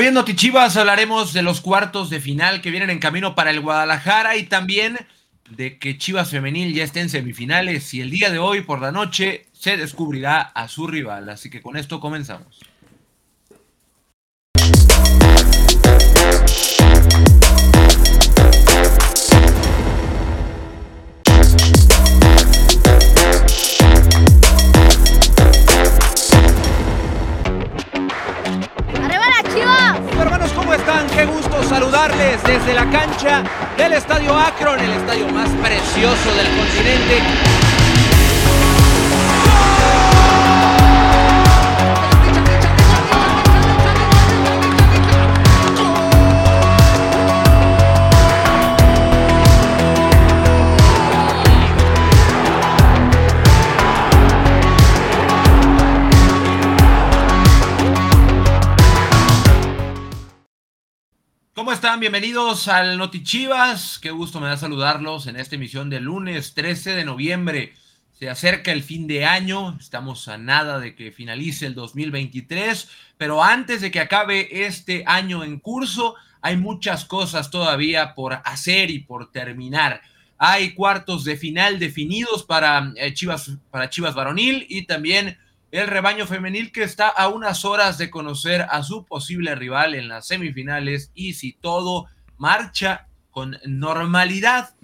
Hoy en hablaremos de los cuartos de final que vienen en camino para el Guadalajara y también de que Chivas Femenil ya está en semifinales y el día de hoy por la noche se descubrirá a su rival. Así que con esto comenzamos. Desde la cancha del Estadio Akron, el estadio más precioso del continente. ¿Cómo están? Bienvenidos al Notichivas. Qué gusto me da saludarlos en esta emisión de lunes 13 de noviembre. Se acerca el fin de año, estamos a nada de que finalice el 2023, pero antes de que acabe este año en curso, hay muchas cosas todavía por hacer y por terminar. Hay cuartos de final definidos para eh, Chivas, para Chivas Varonil y también el rebaño femenil que está a unas horas de conocer a su posible rival en las semifinales y si todo marcha con normalidad,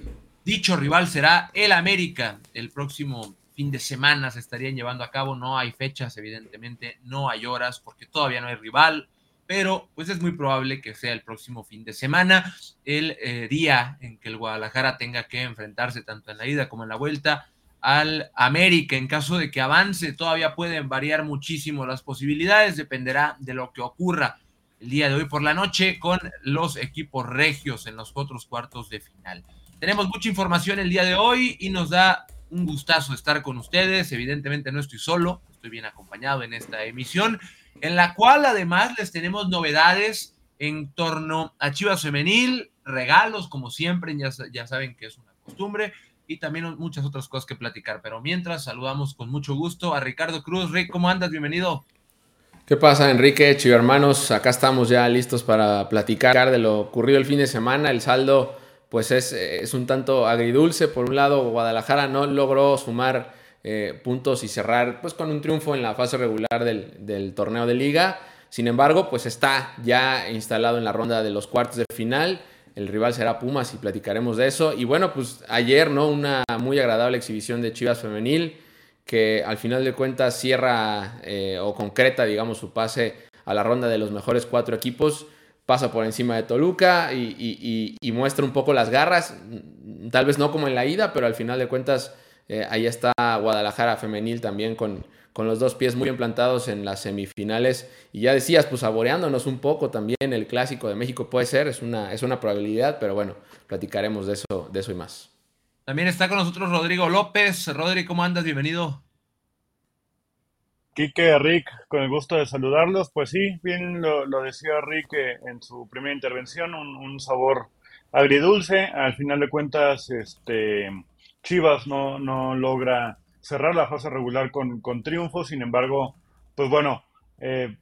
dicho rival será el América. El próximo fin de semana se estarían llevando a cabo, no hay fechas, evidentemente, no hay horas porque todavía no hay rival, pero pues es muy probable que sea el próximo fin de semana, el eh, día en que el Guadalajara tenga que enfrentarse tanto en la ida como en la vuelta al América. En caso de que avance, todavía pueden variar muchísimo las posibilidades, dependerá de lo que ocurra el día de hoy por la noche con los equipos regios en los otros cuartos de final. Tenemos mucha información el día de hoy y nos da un gustazo estar con ustedes. Evidentemente no estoy solo, estoy bien acompañado en esta emisión, en la cual además les tenemos novedades en torno a Chivas Femenil, regalos como siempre, ya, ya saben que es una costumbre, y también muchas otras cosas que platicar. Pero mientras, saludamos con mucho gusto a Ricardo Cruz. Rick, ¿cómo andas? Bienvenido. ¿Qué pasa, Enrique, Chivo hermanos? Acá estamos ya listos para platicar de lo ocurrido el fin de semana. El saldo, pues, es, es un tanto agridulce. Por un lado, Guadalajara no logró sumar eh, puntos y cerrar, pues, con un triunfo en la fase regular del, del torneo de liga. Sin embargo, pues está ya instalado en la ronda de los cuartos de final. El rival será Pumas y platicaremos de eso. Y bueno, pues ayer, ¿no? Una muy agradable exhibición de Chivas Femenil que al final de cuentas cierra eh, o concreta, digamos, su pase a la ronda de los mejores cuatro equipos. Pasa por encima de Toluca y, muestra un poco las garras. Tal vez no como en la ida, pero al final de cuentas eh, ahí está Guadalajara Femenil también con, con los dos pies muy implantados en las semifinales. Y ya decías, pues saboreándonos un poco también el clásico de México puede ser, es una, es una probabilidad, pero bueno, platicaremos de eso, de eso y más. También está con nosotros Rodrigo López. Rodrigo, ¿cómo andas? Bienvenido. Quique, Rick, con el gusto de saludarlos. Pues sí, bien lo, decía Rick eh, en su primera intervención, un, un, sabor agridulce. Al final de cuentas, este Chivas no, no logra cerrar la fase regular con, con triunfo. Sin embargo, pues bueno, eh,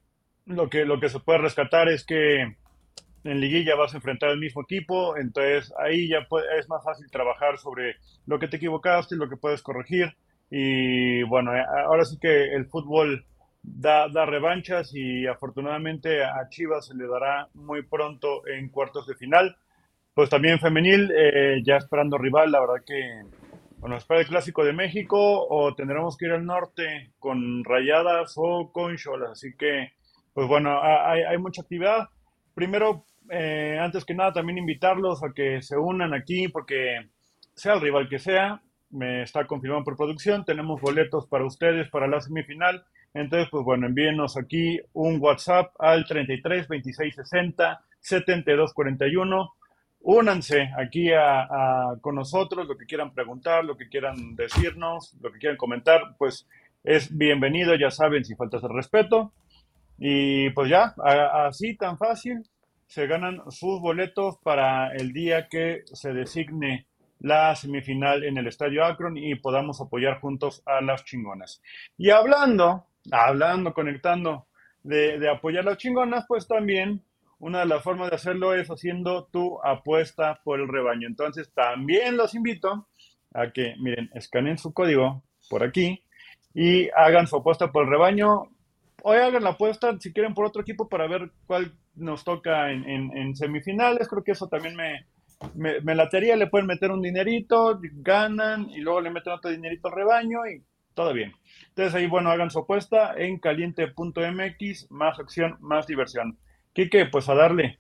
lo, que, lo que se puede rescatar es que en liguilla vas a enfrentar al mismo equipo, entonces ahí ya es más fácil trabajar sobre lo que te equivocaste y lo que puedes corregir. Y bueno, eh, ahora sí que el fútbol da, da revanchas y afortunadamente a Chivas se le dará muy pronto en cuartos de final. Pues también femenil, eh, ya esperando rival, la verdad que bueno, espera el Clásico de México o tendremos que ir al norte con rayadas o con cholas. Así que, pues bueno, hay, mucha actividad. Primero, eh, antes que nada, también invitarlos a que se unan aquí porque sea el rival que sea, me está confirmando por producción, tenemos boletos para ustedes para la semifinal. Entonces, pues bueno, envíenos aquí un WhatsApp al 33 26 60 72 41 únanse aquí a, con nosotros, lo que quieran preguntar, lo que quieran decirnos, lo que quieran comentar, pues es bienvenido, ya saben, si falta el respeto. Y pues ya, así tan fácil, se ganan sus boletos para el día que se designe la semifinal en el Estadio Akron y podamos apoyar juntos a las chingonas. Y hablando, hablando, conectando de, de apoyar a las chingonas, pues también una de las formas de hacerlo es haciendo tu apuesta por el rebaño. Entonces, también los invito a que, miren, escaneen su código por aquí y hagan su apuesta por el rebaño. Hoy hagan la apuesta, si quieren, por otro equipo para ver cuál nos toca en, semifinales. Creo que eso también me, me, me latería. Le pueden meter un dinerito, ganan y luego le meten otro dinerito al rebaño y todo bien. Entonces ahí, bueno, hagan su apuesta en caliente.mx, más acción, más diversión. Quique, pues a darle.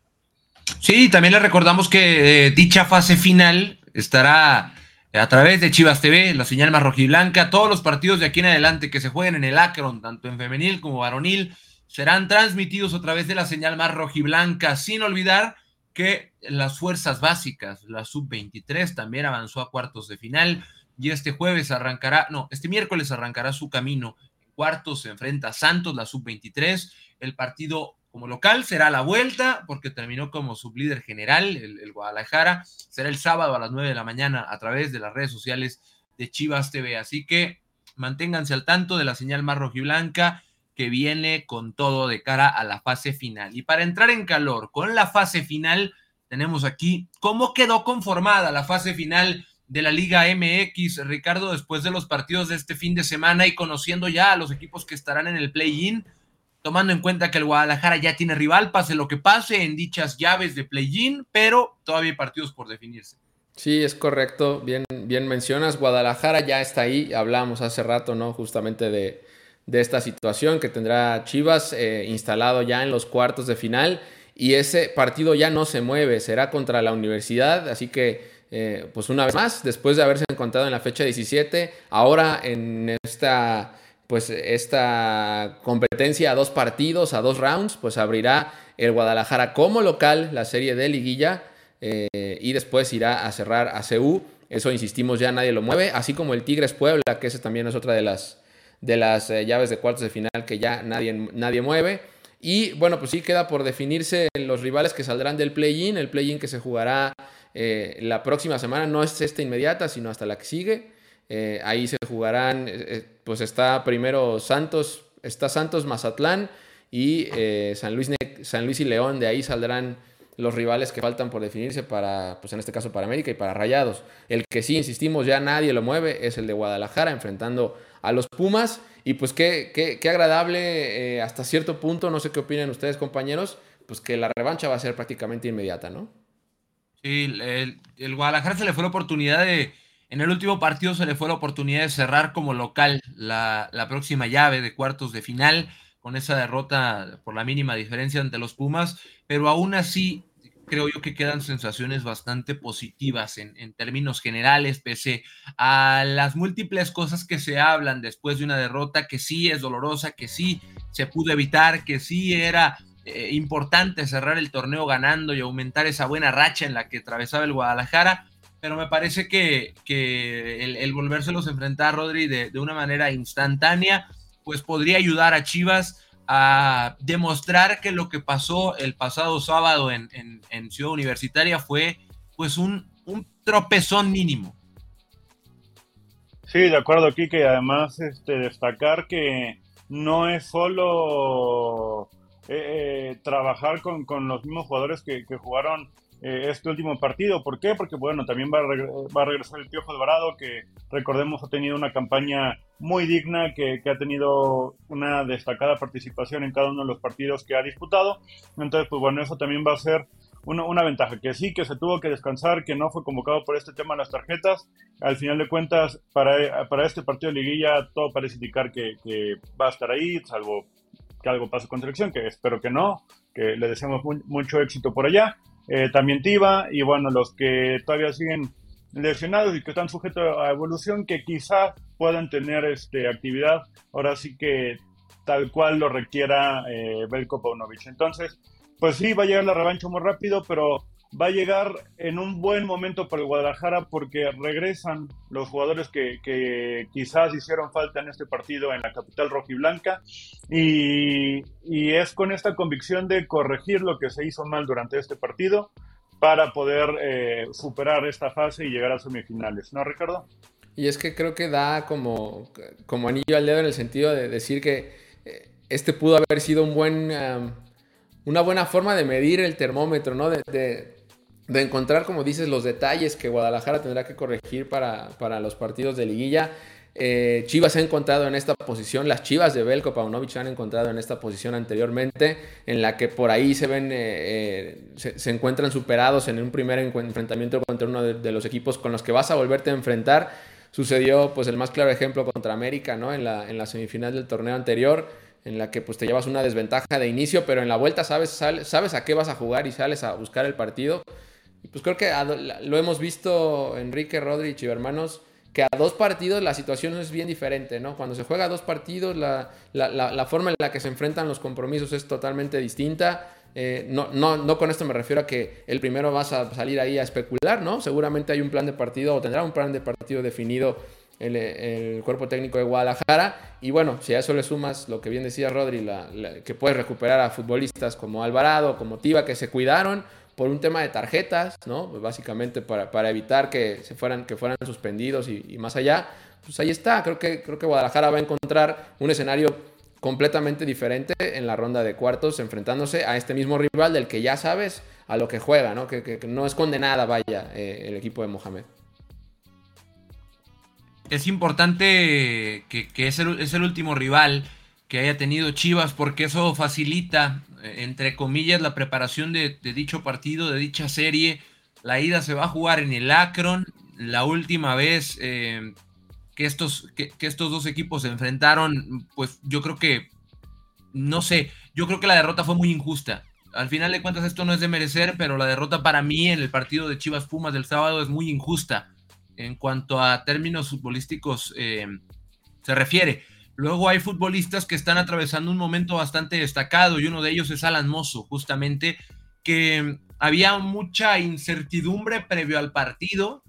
Sí, también le recordamos que eh, dicha fase final estará a través de Chivas TV, la señal más rojiblanca. Todos los partidos de aquí en adelante que se jueguen en el Akron, tanto en femenil como varonil, serán transmitidos a través de la señal más rojiblanca, sin olvidar que las fuerzas básicas, la sub-23 también avanzó a cuartos de final y este jueves arrancará, no, este miércoles arrancará su camino. Cuartos se enfrenta a Santos, la sub-23. El partido como local será la vuelta, porque terminó como sublíder general el, Guadalajara. Será el sábado a las 9 de la mañana a través de las redes sociales de Chivas TV. Así que manténganse al tanto de la señal más rojiblanca que viene con todo de cara a la fase final. Y para entrar en calor con la fase final, tenemos aquí cómo quedó conformada la fase final de la Liga MX, Ricardo, después de los partidos de este fin de semana y conociendo ya a los equipos que estarán en el play-in, tomando en cuenta que el Guadalajara ya tiene rival, pase lo que pase en dichas llaves de play-in, pero todavía hay partidos por definirse. Sí, es correcto, bien, bien mencionas, Guadalajara ya está ahí, hablamos hace rato, ¿no? Justamente de, esta situación que tendrá Chivas eh, instalado ya en los cuartos de final y ese partido ya no se mueve, será contra la universidad, así que eh, pues una vez más, después de haberse encontrado en la fecha 17, ahora en esta, pues esta competencia a dos partidos, a dos rounds, pues abrirá el Guadalajara como local la serie de liguilla eh, y después irá a cerrar a CU. Eso, insistimos, ya nadie lo mueve, así como el Tigres Puebla, que esa también es otra de las, de las eh, llaves de cuartos de final que ya nadie, nadie mueve. Y bueno, pues sí queda por definirse los rivales que saldrán del play-in, el play-in que se jugará eh, la próxima semana no es esta inmediata, sino hasta la que sigue. Eh, ahí se jugarán, eh, pues está primero Santos, está Santos Mazatlán y San, Luis, San Luis y León. De ahí saldrán los rivales que faltan por definirse para, pues en este caso para América y para Rayados. El que sí, insistimos, ya nadie lo mueve es el de Guadalajara enfrentando a los Pumas. Y pues qué, qué, qué agradable hasta cierto punto, no sé qué opinan ustedes compañeros, pues que la revancha va a ser prácticamente inmediata, ¿no? el, el, Guadalajara se le fue la oportunidad de, en el último partido se le fue la oportunidad de cerrar como local la, próxima llave de cuartos de final con esa derrota por la mínima diferencia ante los Pumas, pero aún así creo yo que quedan sensaciones bastante positivas en, términos generales, pese a las múltiples cosas que se hablan después de una derrota que sí es dolorosa, que sí se pudo evitar, que sí era eh, importante cerrar el torneo ganando y aumentar esa buena racha en la que atravesaba el Guadalajara, pero me parece que, el, el, volvérselos a enfrentar, Rodri, de, una manera instantánea, pues podría ayudar a Chivas a demostrar que lo que pasó el pasado sábado en, Ciudad Universitaria fue pues un, un, tropezón mínimo. Sí, de acuerdo, que además este, destacar que no es solo eh, eh, trabajar con, con, los mismos jugadores que, que jugaron eh, este último partido. ¿Por qué? Porque, bueno, también va a, va a regresar el Piojo Alvarado, que recordemos ha tenido una campaña muy digna, que, que, ha tenido una destacada participación en cada uno de los partidos que ha disputado. Entonces, pues bueno, eso también va a ser una, una, ventaja. Que sí, que se tuvo que descansar, que no fue convocado por este tema de las tarjetas. Al final de cuentas, para, para este partido de liguilla, todo parece indicar que, que va a estar ahí, salvo que algo pase con selección, que espero que no, que le deseamos mucho éxito por allá. Eh, también Tiva y bueno, los que todavía siguen lesionados y que están sujetos a evolución, que quizás puedan tener este, actividad, ahora sí que tal cual lo requiera eh, Belko Paunovic. Entonces, pues sí, va a llegar la revancha muy rápido, pero va a llegar en un buen momento para el Guadalajara porque regresan los jugadores que, quizás hicieron falta en este partido en la capital rojiblanca y, y es con esta convicción de corregir lo que se hizo mal durante este partido para poder eh, superar esta fase y llegar a semifinales, ¿no, Ricardo? Y es que creo que da como, como anillo al dedo en el sentido de decir que eh, este pudo haber sido un buen una buena forma de medir el termómetro, ¿no? De, encontrar, como dices, los detalles que Guadalajara tendrá que corregir para, para los partidos de liguilla. Eh, Chivas ha encontrado en esta posición, las Chivas de Belko Paunovic han encontrado en esta posición anteriormente, en la que por ahí se ven, eh, eh, se, encuentran superados en un primer enfrentamiento contra uno de, los equipos con los que vas a volverte a enfrentar. Sucedió pues el más claro ejemplo contra América, ¿no? En la, en la semifinal del torneo anterior, en la que pues te llevas una desventaja de inicio, pero en la vuelta sabes, sabes a qué vas a jugar y sales a buscar el partido. Y pues creo que lo hemos visto Enrique, Rodri y hermanos que a dos partidos la situación es bien diferente, ¿no? Cuando se juega a dos partidos, la, forma en la que se enfrentan los compromisos es totalmente distinta. Eh, no, no, no con esto me refiero a que el primero vas a salir ahí a especular, ¿no? Seguramente hay un plan de partido o tendrá un plan de partido definido el, el cuerpo técnico de Guadalajara. Y bueno, si a eso le sumas lo que bien decía Rodri, que puedes recuperar a futbolistas como Alvarado, como Tiva, que se cuidaron, por un tema de tarjetas, ¿no? Pues básicamente para, evitar que, se fueran, que fueran suspendidos y, más allá. Pues ahí está, creo que, creo que Guadalajara va a encontrar un escenario completamente diferente en la ronda de cuartos, enfrentándose a este mismo rival del que ya sabes a lo que juega, ¿no? Que, no es condenada, vaya, eh, el equipo de Mohamed. Es importante que, el, es el último rival que haya tenido Chivas, porque eso facilita entre comillas, la preparación de, dicho partido, de dicha serie. La ida se va a jugar en el Akron. La última vez eh, que, estos, que, estos dos equipos se enfrentaron, pues yo creo que, no sé, yo creo que la derrota fue muy injusta. Al final de cuentas esto no es de merecer, pero la derrota para mí en el partido de Chivas Pumas del sábado es muy injusta en cuanto a términos futbolísticos eh, se refiere. Luego hay futbolistas que están atravesando un momento bastante destacado y uno de ellos es Alan Mozo, justamente, que había mucha incertidumbre previo al partido.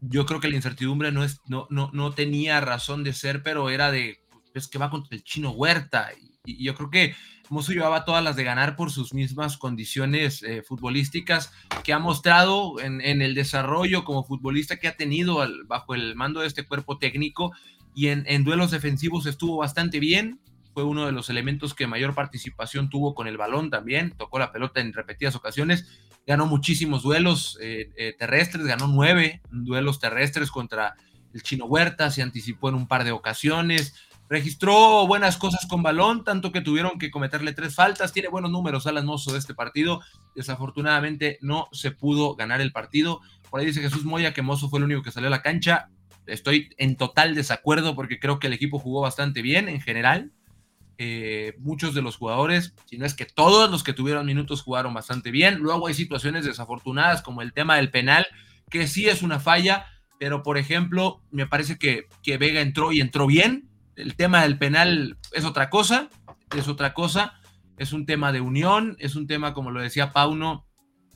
Yo creo que la incertidumbre no, es, no, no, no tenía razón de ser, pero era de, es que va contra el chino Huerta. Y, yo creo que Mozo llevaba todas las de ganar por sus mismas condiciones eh, futbolísticas que ha mostrado en, en, el desarrollo como futbolista que ha tenido bajo el mando de este cuerpo técnico y en, duelos defensivos estuvo bastante bien. Fue uno de los elementos que mayor participación tuvo con el balón también. Tocó la pelota en repetidas ocasiones. Ganó muchísimos duelos eh, eh, terrestres, ganó nueve duelos terrestres contra el Chino Huerta, se anticipó en un par de ocasiones. Registró buenas cosas con balón, tanto que tuvieron que cometerle tres faltas. Tiene buenos números Alan Mozo de este partido. Desafortunadamente no se pudo ganar el partido. Por ahí dice Jesús Moya que Mozo fue el único que salió a la cancha estoy en total desacuerdo porque creo que el equipo jugó bastante bien en general. Eh, muchos de los jugadores, si no es que todos los que tuvieron minutos jugaron bastante bien. Luego hay situaciones desafortunadas como el tema del penal, que sí es una falla, pero por ejemplo, me parece que, que Vega entró y entró bien. El tema del penal es otra cosa, es otra cosa, es un tema de unión, es un tema, como lo decía Pauno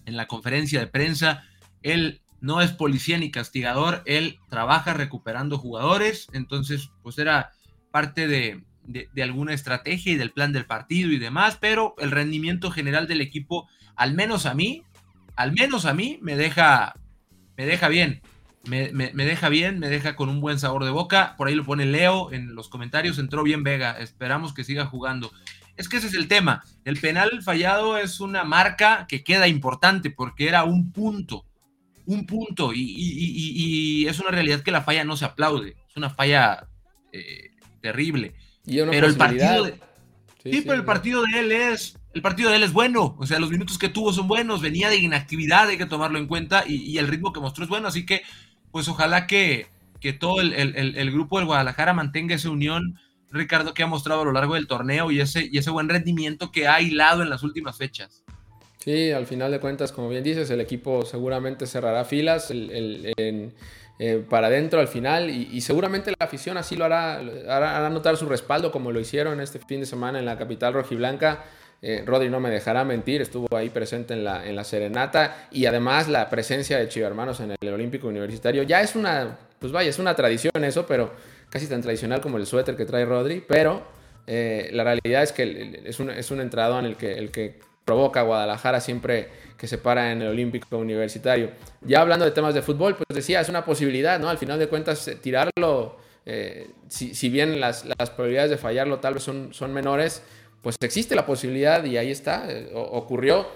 en la conferencia de prensa, él no es policía ni castigador, él trabaja recuperando jugadores, entonces pues era parte de, alguna estrategia y del plan del partido y demás, pero el rendimiento general del equipo, al menos a mí, al menos a mí, me deja, me deja bien. Me, me, deja bien, me deja con un buen sabor de boca. Por ahí lo pone Leo en los comentarios. Entró bien Vega. Esperamos que siga jugando. Es que ese es el tema. El penal fallado es una marca que queda importante porque era un punto un punto y, es una realidad que la falla no se aplaude, es una falla eh, terrible. pero el partido de, sí, pero el partido de él es el partido de él es bueno, o sea, los minutos que tuvo son buenos, venía de inactividad, hay que tomarlo en cuenta y, el ritmo que mostró es bueno, así que pues ojalá que, que todo el, el, grupo del Guadalajara mantenga esa unión, Ricardo, que ha mostrado a lo largo del torneo y ese, y ese buen rendimiento que ha hilado en las últimas fechas. Sí, al final de cuentas, como bien dices, el equipo seguramente cerrará filas eh, para adentro al final y, seguramente la afición así lo hará, hará, notar su respaldo como lo hicieron este fin de semana en la capital rojiblanca. Eh, Rodri no me dejará mentir, estuvo ahí presente en la, en la serenata y además la presencia de Chivo en el Olímpico Universitario ya es una, pues vaya, es una tradición eso, pero casi tan tradicional como el suéter que trae Rodri, pero eh, la realidad es que es un, es un entrado en el que provoca Guadalajara siempre que se para en el Olímpico Universitario. Ya hablando de temas de fútbol, pues decía, es una posibilidad, ¿no? Al final de cuentas, eh, tirarlo, eh, si, bien las, probabilidades de fallarlo tal vez son, son menores, pues existe la posibilidad y ahí está, eh, ocurrió.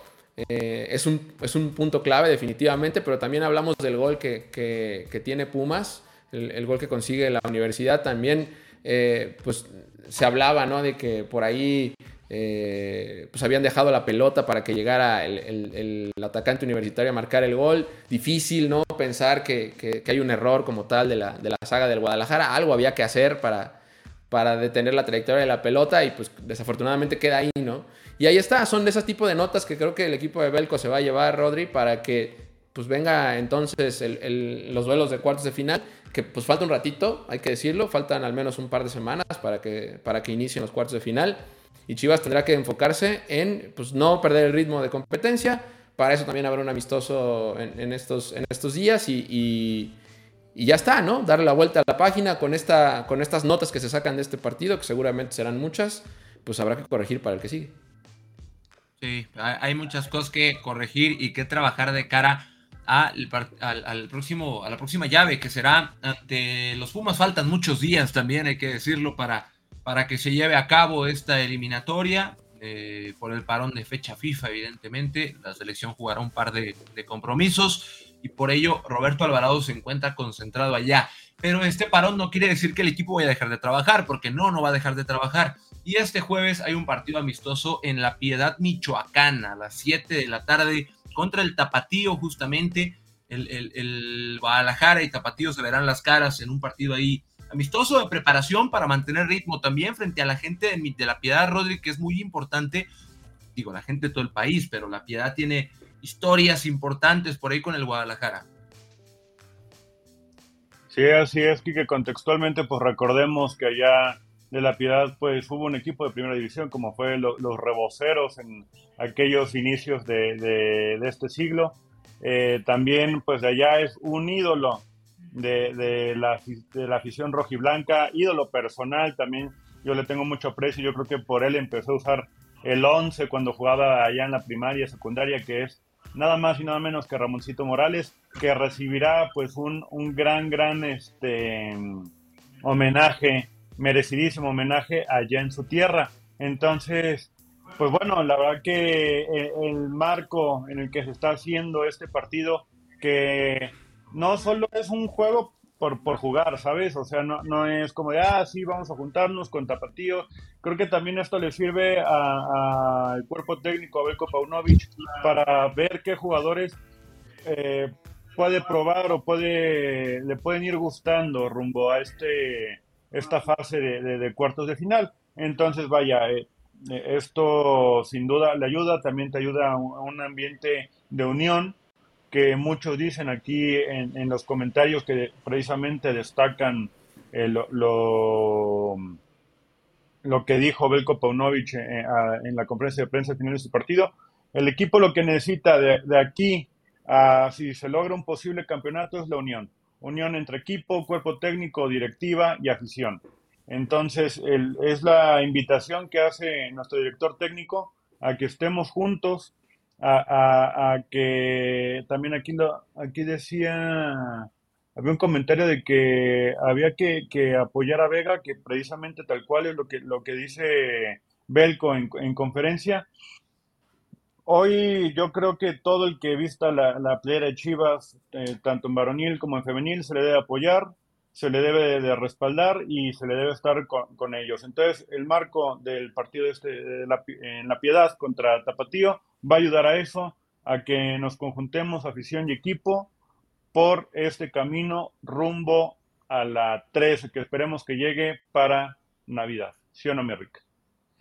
Es, un, es, un, punto clave definitivamente, pero también hablamos del gol que, que, tiene Pumas, el, gol que consigue la universidad también, pues se hablaba, ¿no? De que por ahí pues habían dejado la pelota para que llegara el, el, atacante universitario a marcar el gol. Difícil, ¿no? Pensar que, que, hay un error como tal de la, de la saga del Guadalajara. Algo había que hacer para, para detener la trayectoria de la pelota y pues desafortunadamente queda ahí, ¿no? Y ahí está, son de ese tipo de notas que creo que el equipo de Belco se va a llevar, Rodri, para que pues venga entonces los duelos de cuartos de final, que pues falta un ratito, hay que decirlo, faltan al menos un par de semanas para que, para que inicien los cuartos de final. Y Chivas tendrá que enfocarse en pues no perder el ritmo de competencia, para eso también habrá un amistoso en, estos, en estos días y y ya está, ¿no? Darle la vuelta a la página con, esta, con estas notas que se sacan de este partido, que seguramente serán muchas, pues habrá que corregir para el que sigue. Sí, hay muchas cosas que corregir y que trabajar de cara al, próximo, a la próxima llave, que será ante los Pumas. Faltan muchos días también, hay que decirlo, para, para que se lleve a cabo esta eliminatoria. Eh, por el parón de fecha FIFA, evidentemente. La selección jugará un par de, de compromisos y por ello Roberto Alvarado se encuentra concentrado allá. Pero este parón no quiere decir que el equipo vaya a dejar de trabajar, porque no, no va a dejar de trabajar. Y este jueves hay un partido amistoso en La Piedad, Michoacán, a las 7 de la tarde, contra el Tapatío, justamente. El, el, Guadalajara y Tapatío se verán las caras en un partido ahí amistoso de preparación para mantener ritmo también frente a la gente de, de La Piedad, Rodri, que es muy importante. Digo, la gente de todo el país, pero La Piedad tiene historias importantes por ahí con el Guadalajara. Sí, así es, que contextualmente pues recordemos que allá de la Piedad pues hubo un equipo de primera división como fue los reboceros en aquellos inicios de, este siglo. Eh, también pues de allá es un ídolo de, la, de la afición rojiblanca, ídolo personal también. Yo le tengo mucho aprecio, yo creo que por él empezó a usar el 11 cuando jugaba allá en la primaria, secundaria, que es nada más y nada menos que Ramoncito Morales, que recibirá pues un, un gran, gran este, homenaje, merecidísimo homenaje allá en su tierra. Entonces, pues bueno, la verdad que eh, el marco en el que se está haciendo este partido, que no solo es un juego por, por jugar, ¿sabes? O sea, no, no es como de, ah, sí, vamos a juntarnos con Tapatío. Creo que también esto le sirve al cuerpo técnico, a Paunovic, para ver qué jugadores eh, puede probar o puede, le pueden ir gustando rumbo a este, esta fase de, de, cuartos de final. Entonces, vaya, eh, eh, esto sin duda le ayuda, también te ayuda a un ambiente de unión que muchos dicen aquí en, los comentarios que precisamente destacan eh, lo, lo, que dijo Belko Paunovic eh, en la conferencia de prensa al final de su partido. El equipo lo que necesita de, aquí a si se logra un posible campeonato es la unión. Unión entre equipo, cuerpo técnico, directiva y afición. Entonces, es la invitación que hace nuestro director técnico a que estemos juntos, a, que también aquí, lo, aquí decía, había un comentario de que había que, apoyar a Vega, que precisamente tal cual es lo que, lo que dice Belco en, conferencia. Hoy yo creo que todo el que vista la, la playera de Chivas, eh, tanto en varonil como en femenil, se le debe apoyar, se le debe de respaldar y se le debe estar con, ellos. Entonces, el marco del partido este, en La Piedad contra Tapatío va a ayudar a eso, a que nos conjuntemos afición y equipo por este camino rumbo a la 13, que esperemos que llegue para Navidad. ¿Sí o no, mi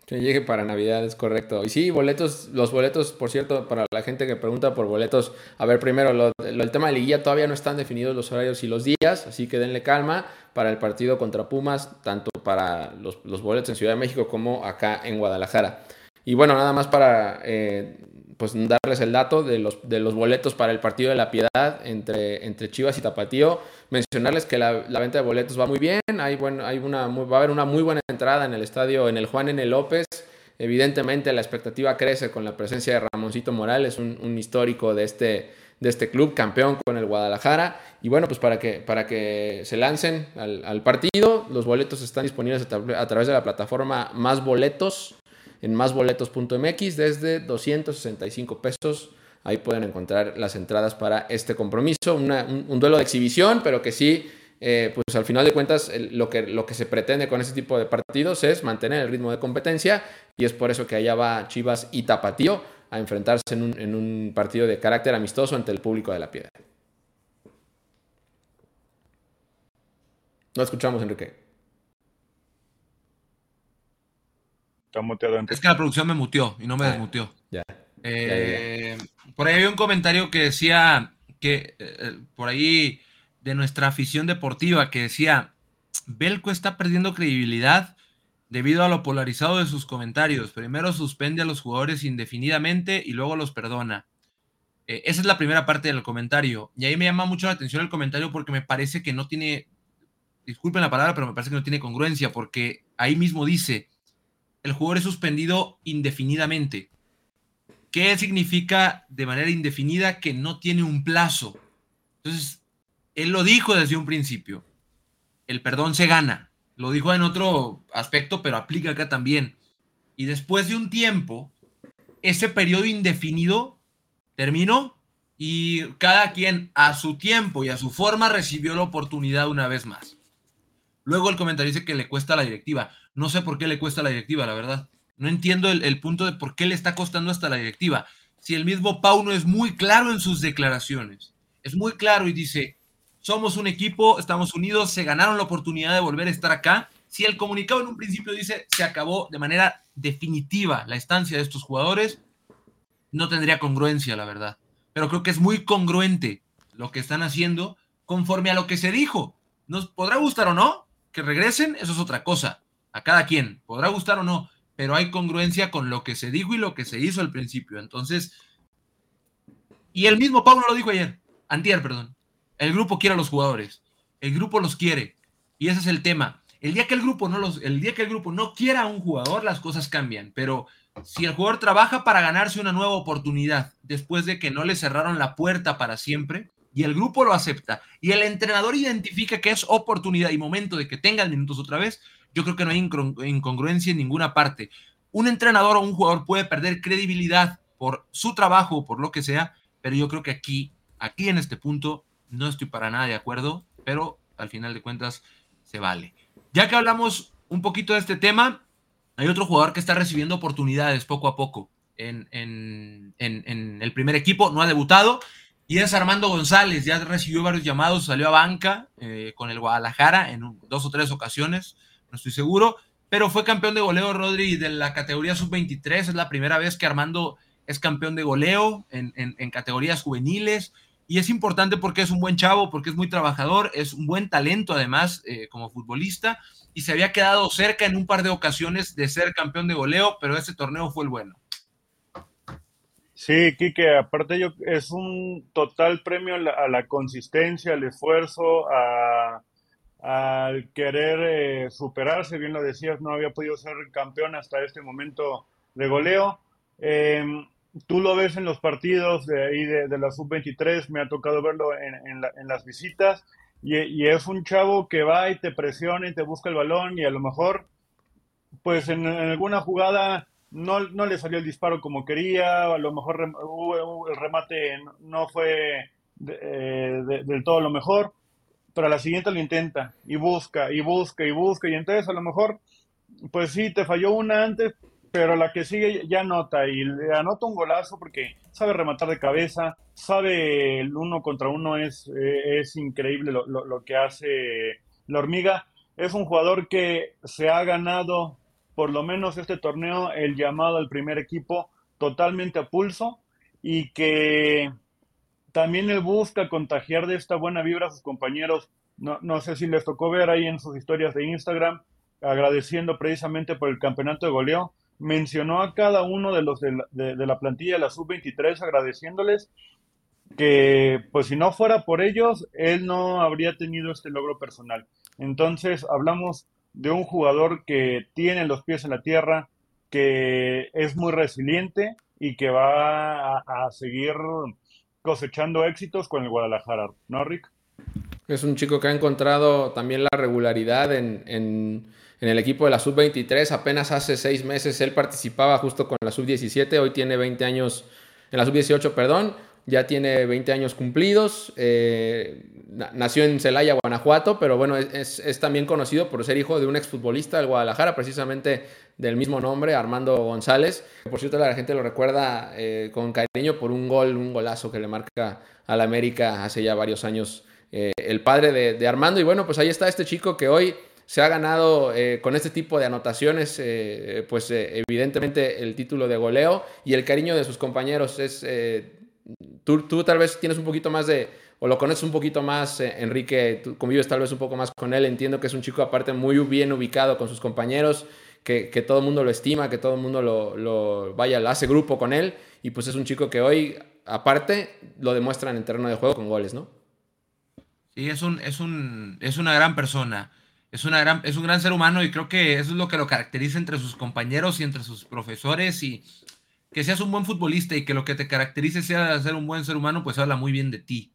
Que llegue para Navidad, es correcto. Y sí, boletos, los boletos, por cierto, para la gente que pregunta por boletos, a ver, primero, el tema de liguilla todavía no están definidos los horarios y los días, así que denle calma para el partido contra Pumas, tanto para los, los boletos en Ciudad de México como acá en Guadalajara. Y bueno, nada más para eh, pues darles el dato de los, de los boletos para el partido de la piedad entre, entre Chivas y Tapatío. Mencionarles que la, venta de boletos va muy bien, hay, bueno, hay una, va a haber una muy buena entrada en el estadio, en el Juan N. López. Evidentemente la expectativa crece con la presencia de Ramoncito Morales, un, histórico de este, de este club, campeón con el Guadalajara. Y bueno, pues para que, para que se lancen al, partido, los boletos están disponibles a través de la plataforma Más Boletos en másboletos.mx desde 265 pesos. Ahí pueden encontrar las entradas para este compromiso, un, duelo de exhibición, pero que sí, eh, pues al final de cuentas lo, que, lo que se pretende con este tipo de partidos es mantener el ritmo de competencia y es por eso que allá va Chivas y Tapatío a enfrentarse en un, en un partido de carácter amistoso ante el público de la piedra. No escuchamos, Enrique. Es que la producción me mutió y no me ah, desmutió. Eh, por ahí había un comentario que decía que, eh, eh, por ahí, de nuestra afición deportiva, que decía, Belco está perdiendo credibilidad debido a lo polarizado de sus comentarios. Primero suspende a los jugadores indefinidamente y luego los perdona. esa es la primera parte del comentario. Y ahí me llama mucho la atención el comentario porque me parece que no tiene, disculpen la palabra, pero me parece que no tiene congruencia porque ahí mismo dice, el jugador es suspendido indefinidamente. ¿Qué significa de manera indefinida que no tiene un plazo? Entonces, él lo dijo desde un principio. El perdón se gana. Lo dijo en otro aspecto, pero aplica acá también. Y después de un tiempo, ese periodo indefinido terminó y cada quien a su tiempo y a su forma recibió la oportunidad una vez más. Luego el comentario dice que le cuesta la directiva. No sé por qué le cuesta la directiva, la verdad. No entiendo el, punto de por qué le está costando hasta la directiva. Si el mismo Pauno es muy claro en sus declaraciones, es muy claro y dice, somos un equipo, estamos unidos, se ganaron la oportunidad de volver a estar acá. Si el comunicado en un principio dice, se acabó de manera definitiva la estancia de estos jugadores, no tendría congruencia, la verdad. Pero creo que es muy congruente lo que están haciendo conforme a lo que se dijo. Nos podrá gustar o no, que regresen, eso es otra cosa. A cada quien, podrá gustar o no, pero hay congruencia con lo que se dijo y lo que se hizo al principio. Entonces, y el mismo Pablo lo dijo ayer, antier, perdón. El grupo quiere a los jugadores, el grupo los quiere, y ese es el tema. El día que el grupo no los, el día que el grupo no quiera a un jugador, las cosas cambian. Pero si el jugador trabaja para ganarse una nueva oportunidad después de que no le cerraron la puerta para siempre, y el grupo lo acepta y el entrenador identifica que es oportunidad y momento de que tengan minutos otra vez, yo creo que no hay incongruencia en ninguna parte. Un entrenador o un jugador puede perder credibilidad por su trabajo o por lo que sea, pero yo creo que aquí, aquí en este punto, no estoy para nada de acuerdo, pero al final de cuentas se vale. Ya que hablamos un poquito de este tema, hay otro jugador que está recibiendo oportunidades poco a poco en, en, en el primer equipo, no ha debutado, y es Armando González, ya recibió varios llamados, salió a banca eh, con el Guadalajara en dos o tres ocasiones, no estoy seguro, pero fue campeón de goleo Rodri de la categoría sub-23, es la primera vez que Armando es campeón de goleo en, categorías juveniles, y es importante porque es un buen chavo, porque es muy trabajador, es un buen talento además eh, como futbolista, y se había quedado cerca en un par de ocasiones de ser campeón de goleo, pero ese torneo fue el bueno. Sí, Kike, aparte yo es un total premio a la, consistencia, al esfuerzo, a, al querer eh, superarse, bien lo decías, no había podido ser campeón hasta este momento de goleo. Em, tú lo ves en los partidos de ahí de, la sub-23, me ha tocado verlo en, las visitas, y, es un chavo que va y te presiona y te busca el balón y a lo mejor, pues en alguna jugada no, no le salió el disparo como quería, a lo mejor el remate no fue eh, del todo lo mejor, pero a la siguiente lo intenta y busca y busca y busca y entonces a lo mejor, pues sí, te falló una antes, pero la que sigue ya anota y le anota un golazo porque sabe rematar de cabeza, sabe el uno contra uno, es, eh, es increíble lo, lo que hace la hormiga. Es un jugador que se ha ganado por lo menos este torneo el llamado al primer equipo totalmente a pulso y que también él busca contagiar de esta buena vibra a sus compañeros. No, no sé si les tocó ver ahí en sus historias de Instagram, agradeciendo precisamente por el campeonato de goleo. Mencionó a cada uno de los de la, de la plantilla de la sub-23 agradeciéndoles que pues si no fuera por ellos, él no habría tenido este logro personal. Entonces hablamos de un jugador que tiene los pies en la tierra, que es muy resiliente y que va a, seguir cosechando éxitos con el Guadalajara, ¿no, Rick? Es un chico que ha encontrado también la regularidad en, en el equipo de la sub-23. Apenas hace seis meses él participaba justo con la sub-17, hoy tiene 20 años, en la sub-18, perdón, ya tiene 20 años cumplidos. Eh, nació en Celaya, Guanajuato, pero bueno, es, es, también conocido por ser hijo de un exfutbolista del Guadalajara, precisamente del mismo nombre, Armando González. Por cierto, la gente lo recuerda eh, con cariño por un gol, un golazo que le marca al América hace ya varios años eh, el padre de, Armando. Y bueno, pues ahí está este chico que hoy se ha ganado con este tipo de anotaciones, pues evidentemente el título de goleo y el cariño de sus compañeros. Es, tú, tú tal vez tienes un poquito más de, o lo conoces un poquito más, Enrique, tú convives tal vez un poco más con él, entiendo que es un chico aparte muy bien ubicado con sus compañeros, que, todo el mundo lo estima, que todo el mundo lo, lo, vaya, lo hace grupo con él, y pues es un chico que hoy, aparte, lo demuestra en terreno de juego con goles, ¿no? Sí, es, un, es, un, es una gran persona. Es, una gran, es un gran ser humano y creo que eso es lo que lo caracteriza entre sus compañeros y entre sus profesores y que seas un buen futbolista y que lo que te caracterice sea ser un buen ser humano, pues habla muy bien de ti.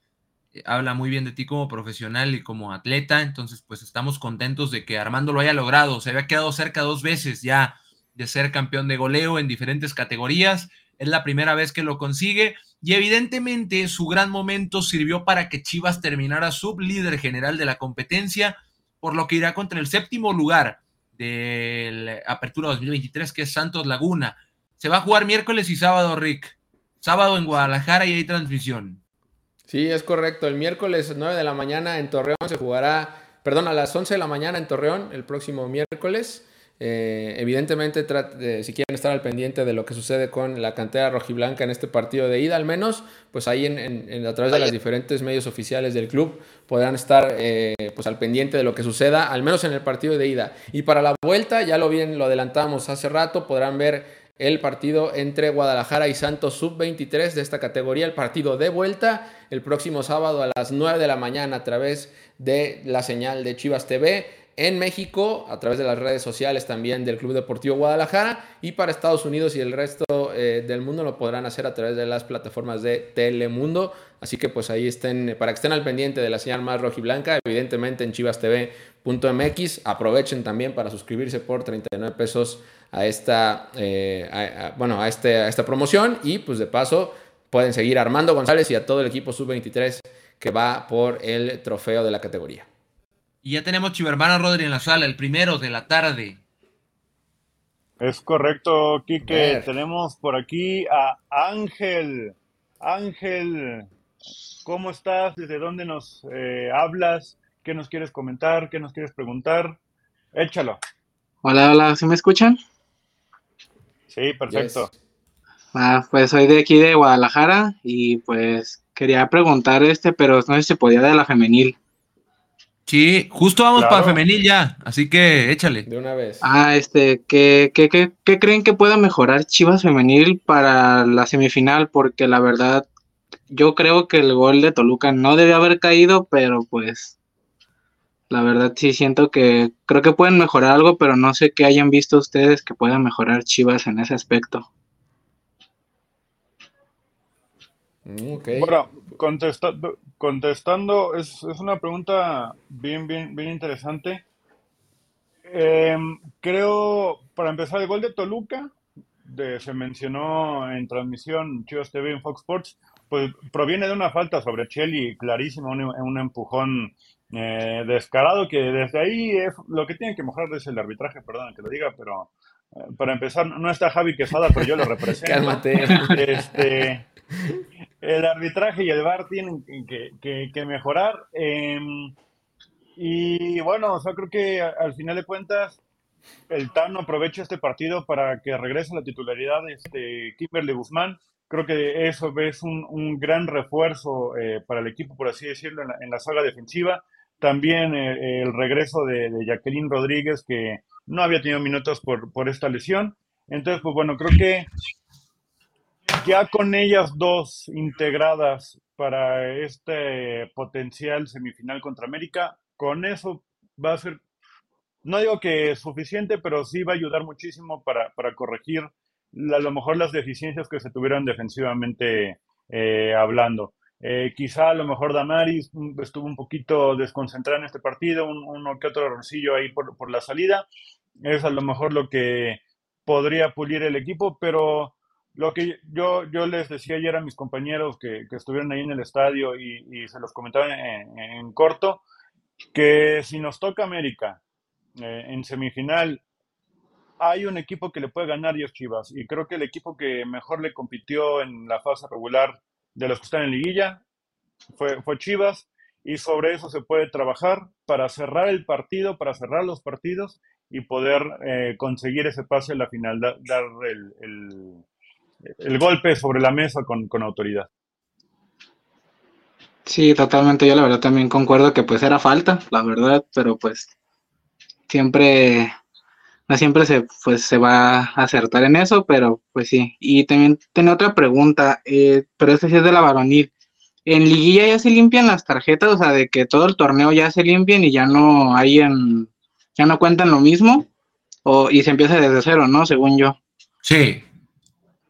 Eh, habla muy bien de ti como profesional y como atleta. Entonces, pues estamos contentos de que Armando lo haya logrado. Se había quedado cerca dos veces ya de ser campeón de goleo en diferentes categorías. Es la primera vez que lo consigue y evidentemente su gran momento sirvió para que Chivas terminara sublíder general de la competencia, por lo que irá contra el séptimo lugar de Apertura 2023, que es Santos Laguna. Se va a jugar miércoles y sábado, Rick. Sábado en Guadalajara y hay transmisión. Sí, es correcto. El miércoles 9 de la mañana en Torreón se jugará, perdón, a las 11 de la mañana en Torreón, el próximo miércoles. Eh, evidentemente, si quieren estar al pendiente de lo que sucede con la cantera rojiblanca en este partido de ida, al menos, pues ahí en, a través de los diferentes medios oficiales del club podrán estar eh, pues al pendiente de lo que suceda, al menos en el partido de ida. Y para la vuelta, ya lo bien lo adelantamos hace rato, podrán ver el partido entre Guadalajara y Santos Sub-23 de esta categoría, el partido de vuelta el próximo sábado a las 9 de la mañana a través de la señal de Chivas TV en México, a través de las redes sociales también del Club Deportivo Guadalajara y para Estados Unidos y el resto eh, del mundo lo podrán hacer a través de las plataformas de Telemundo. Así que pues ahí estén, para que estén al pendiente de la señal más rojiblanca, evidentemente en chivastv.mx, aprovechen también para suscribirse por 39 pesos a esta, eh, bueno, a, este, a esta promoción y pues de paso pueden seguir a Armando González y a todo el equipo sub-23 que va por el trofeo de la categoría. Y ya tenemos Chivermano Rodri en la sala, el primero de la tarde. Es correcto, Quique. Tenemos por aquí a Ángel. Ángel, ¿cómo estás? ¿Desde dónde nos eh, hablas? ¿Qué nos quieres comentar? ¿Qué nos quieres preguntar? Échalo. Hola, hola, ¿se me escuchan? Sí, perfecto. Ah, pues soy de aquí de Guadalajara y pues quería preguntar este, pero no sé si se podía de la femenil. Sí, justo vamos para femenil ya, así que échale. De una vez. Ah, este, ¿qué, qué, qué, qué creen que pueda mejorar Chivas femenil para la semifinal? Porque la verdad, yo creo que el gol de Toluca no debe haber caído, pero pues la verdad sí siento que creo que pueden mejorar algo, pero no sé qué hayan visto ustedes que puedan mejorar Chivas en ese aspecto. Mm, bueno, contestando, contestando es, una pregunta bien, bien, bien interesante. Em, creo, para empezar, el gol de Toluca, de, se mencionó en transmisión Chivas TV en Fox Sports, pues proviene de una falta sobre Chelly, clarísimo, un, empujón eh, descarado, que desde ahí es, lo que tiene que mejorar es el arbitraje, perdón que lo diga, pero eh, para empezar, no está Javi Quesada, pero yo lo represento. Cálmate. Este, el arbitraje y el VAR tienen que, mejorar. Em, y bueno, o creo que al final de cuentas, el Tano aprovecha este partido para que regrese a la titularidad de este Kimberly Guzmán. Creo que eso es un, gran refuerzo eh, para el equipo, por así decirlo, en la, saga defensiva. También eh, el regreso de, Jacqueline Rodríguez, que no había tenido minutos por, por esta lesión. Entonces, pues bueno, creo que ya con ellas dos integradas para este potencial semifinal contra América, con eso va a ser, no digo que suficiente, pero sí va a ayudar muchísimo para, corregir a lo mejor las deficiencias que se tuvieron defensivamente eh, hablando. Eh, quizá a lo mejor Damaris estuvo un poquito desconcentrado en este partido, uno que otro errorcillo ahí por, por, la salida. Es a lo mejor lo que podría pulir el equipo, pero lo que yo, yo les decía ayer a mis compañeros que, que estuvieron ahí en el estadio y, se los comentaba en, corto, que si nos toca América eh, en semifinal, hay un equipo que le puede ganar y es Chivas. Y creo que el equipo que mejor le compitió en la fase regular de los que están en liguilla, fue, fue Chivas, y sobre eso se puede trabajar para cerrar el partido, para cerrar los partidos y poder eh, conseguir ese pase en la final, dar el, el, golpe sobre la mesa con autoridad. Sí, totalmente. Yo la verdad también concuerdo que pues era falta, la verdad, pero pues siempre no siempre se, pues, se va a acertar en eso, pero pues sí. Y también tenía otra pregunta, eh, pero esta sí es de la varonil. ¿En liguilla ya se limpian las tarjetas? O sea, de que todo el torneo ya se limpien y ya no hay en, ya no cuentan lo mismo, o, y se empieza desde cero, ¿no? Según yo. Sí,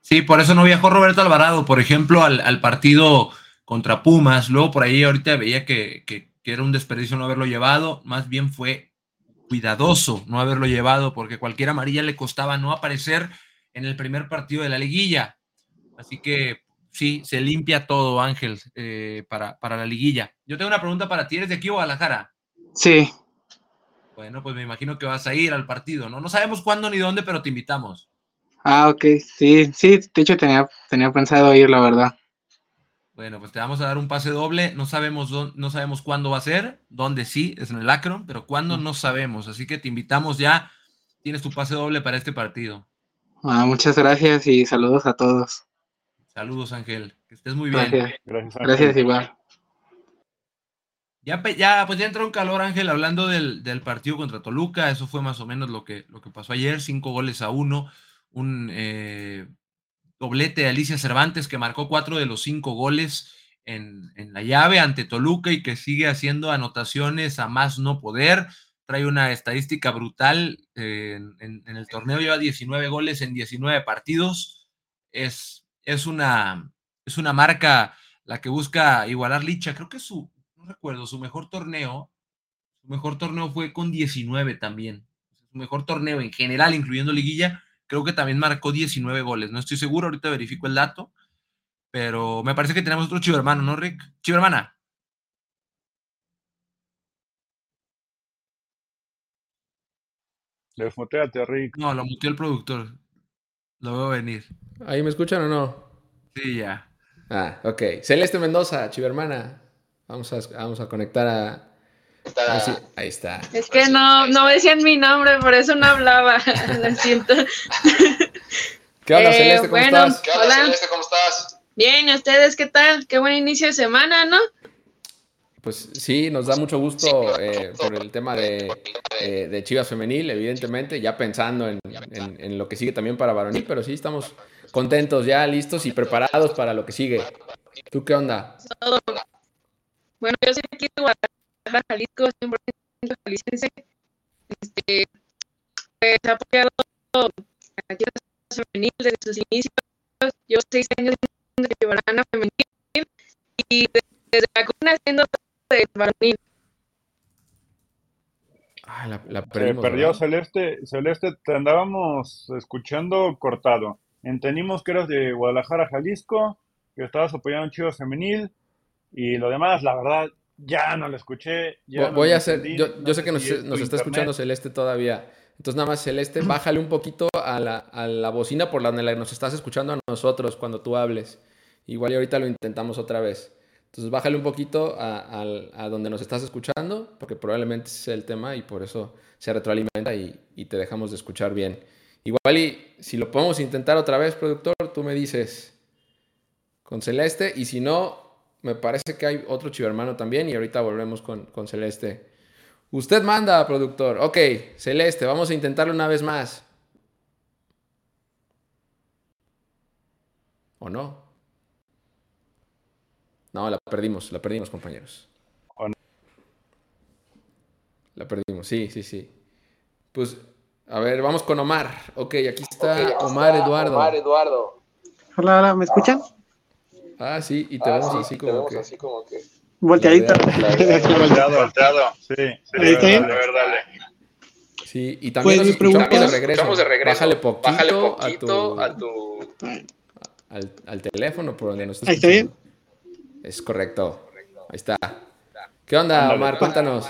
sí, por eso no viajó Roberto Alvarado, por ejemplo, al, partido contra Pumas. Luego por ahí ahorita veía que, que, que, era un desperdicio no haberlo llevado. Más bien fue cuidadoso no haberlo llevado porque cualquier amarilla le costaba no aparecer en el primer partido de la liguilla. Así que sí, se limpia todo, Ángel, eh, para, para, la liguilla. Yo tengo una pregunta para ti, ¿eres de aquí o Guadalajara? Sí. Bueno, pues me imagino que vas a ir al partido, ¿no? No sabemos cuándo ni dónde, pero te invitamos. Ah, ok, sí, sí, de hecho tenía, tenía pensado ir, la verdad. Bueno, pues te vamos a dar un pase doble. No sabemos, no sabemos cuándo va a ser, dónde sí, es en el Akron, pero cuándo no sabemos. Así que te invitamos ya. Tienes tu pase doble para este partido. Ah, muchas gracias y saludos a todos. Saludos, Ángel. Que estés muy bien. Gracias, gracias, igual. Ya, ya, pues ya entró en calor, Ángel, hablando del, del, partido contra Toluca. Eso fue más o menos lo que, lo que pasó ayer: cinco goles a uno. Un. Eh, doblete de Alicia Cervantes, que marcó cuatro de los cinco goles en, la llave ante Toluca y que sigue haciendo anotaciones a más no poder. Trae una estadística brutal. Eh, en, el torneo lleva 19 goles en 19 partidos. Es, es, una, es una marca la que busca igualar Licha. Creo que su, no recuerdo, su mejor torneo, su mejor torneo fue con 19 también. Su mejor torneo en general, incluyendo liguilla, creo que también marcó 19 goles. No estoy seguro, ahorita verifico el dato. Pero me parece que tenemos otro chivermano, ¿no, Rick? Chivermana. Desmuteate, Rick. No, lo muteó el productor. Lo veo venir. ¿Ahí me escuchan o no? Sí, ya. Ah, ok. Celeste Mendoza, chivermana. Vamos a, vamos a conectar a, ahí está. Es que no, no decían mi nombre, por eso no hablaba. Lo siento. ¿Qué onda, Celeste? ¿Cómo estás? ¿Qué onda, Celeste? ¿Cómo estás? Bien, ¿y ustedes qué tal? Qué buen inicio de semana, ¿no? Pues sí, nos da mucho gusto eh, por el tema de, eh, de, Chivas Femenil, evidentemente, ya pensando en, en, lo que sigue también para Varonil, pero sí estamos contentos, ya listos y preparados para lo que sigue. ¿Tú qué onda? Bueno, yo soy aquí de Jalisco, 100% jalisciense. Este, pues, ha apoyado a Chivas Femenil desde sus inicios. Yo seis años de Chivarana Femenil y desde la cuna siendo de varonil. Ah, la, la perdimos, perdió Celeste. Celeste, te andábamos escuchando cortado. Entendimos que eras de Guadalajara, Jalisco, que estabas apoyando a Chivas Femenil y lo demás, la verdad, ya no lo escuché. Voy a hacer, yo, sé que nos, está escuchando Celeste todavía. Entonces nada más Celeste, bájale un poquito a la, a la bocina por la que nos estás escuchando a nosotros cuando tú hables. Igual y ahorita lo intentamos otra vez. Entonces bájale un poquito a, a, donde nos estás escuchando, porque probablemente ese es el tema y por eso se retroalimenta y, y, te dejamos de escuchar bien. Igual y si lo podemos intentar otra vez, productor, tú me dices con Celeste y si no, me parece que hay otro chivermano también y ahorita volvemos con, Celeste. Usted manda, productor. Ok, Celeste, vamos a intentarlo una vez más. ¿O no? No, la perdimos, la perdimos, compañeros. La perdimos, sí, sí, sí. Pues, a ver, vamos con Omar. Ok, aquí está, Omar Eduardo. Omar Eduardo. Hola, hola, ¿me escuchan? Ah, sí, y te vemos así, como que... así como que... Volteadito. Volteado, volteado. Sí, sí, Ahí está bien. Sí, y también Pues, nos escuchamos es- de regreso. Estamos de regreso. Bájale poquito, Bájale poquito a a tu. Al, al teléfono por donde nos estás Ahí está bien. Es correcto. Ahí está. ¿Qué onda. Omar? Cuéntanos.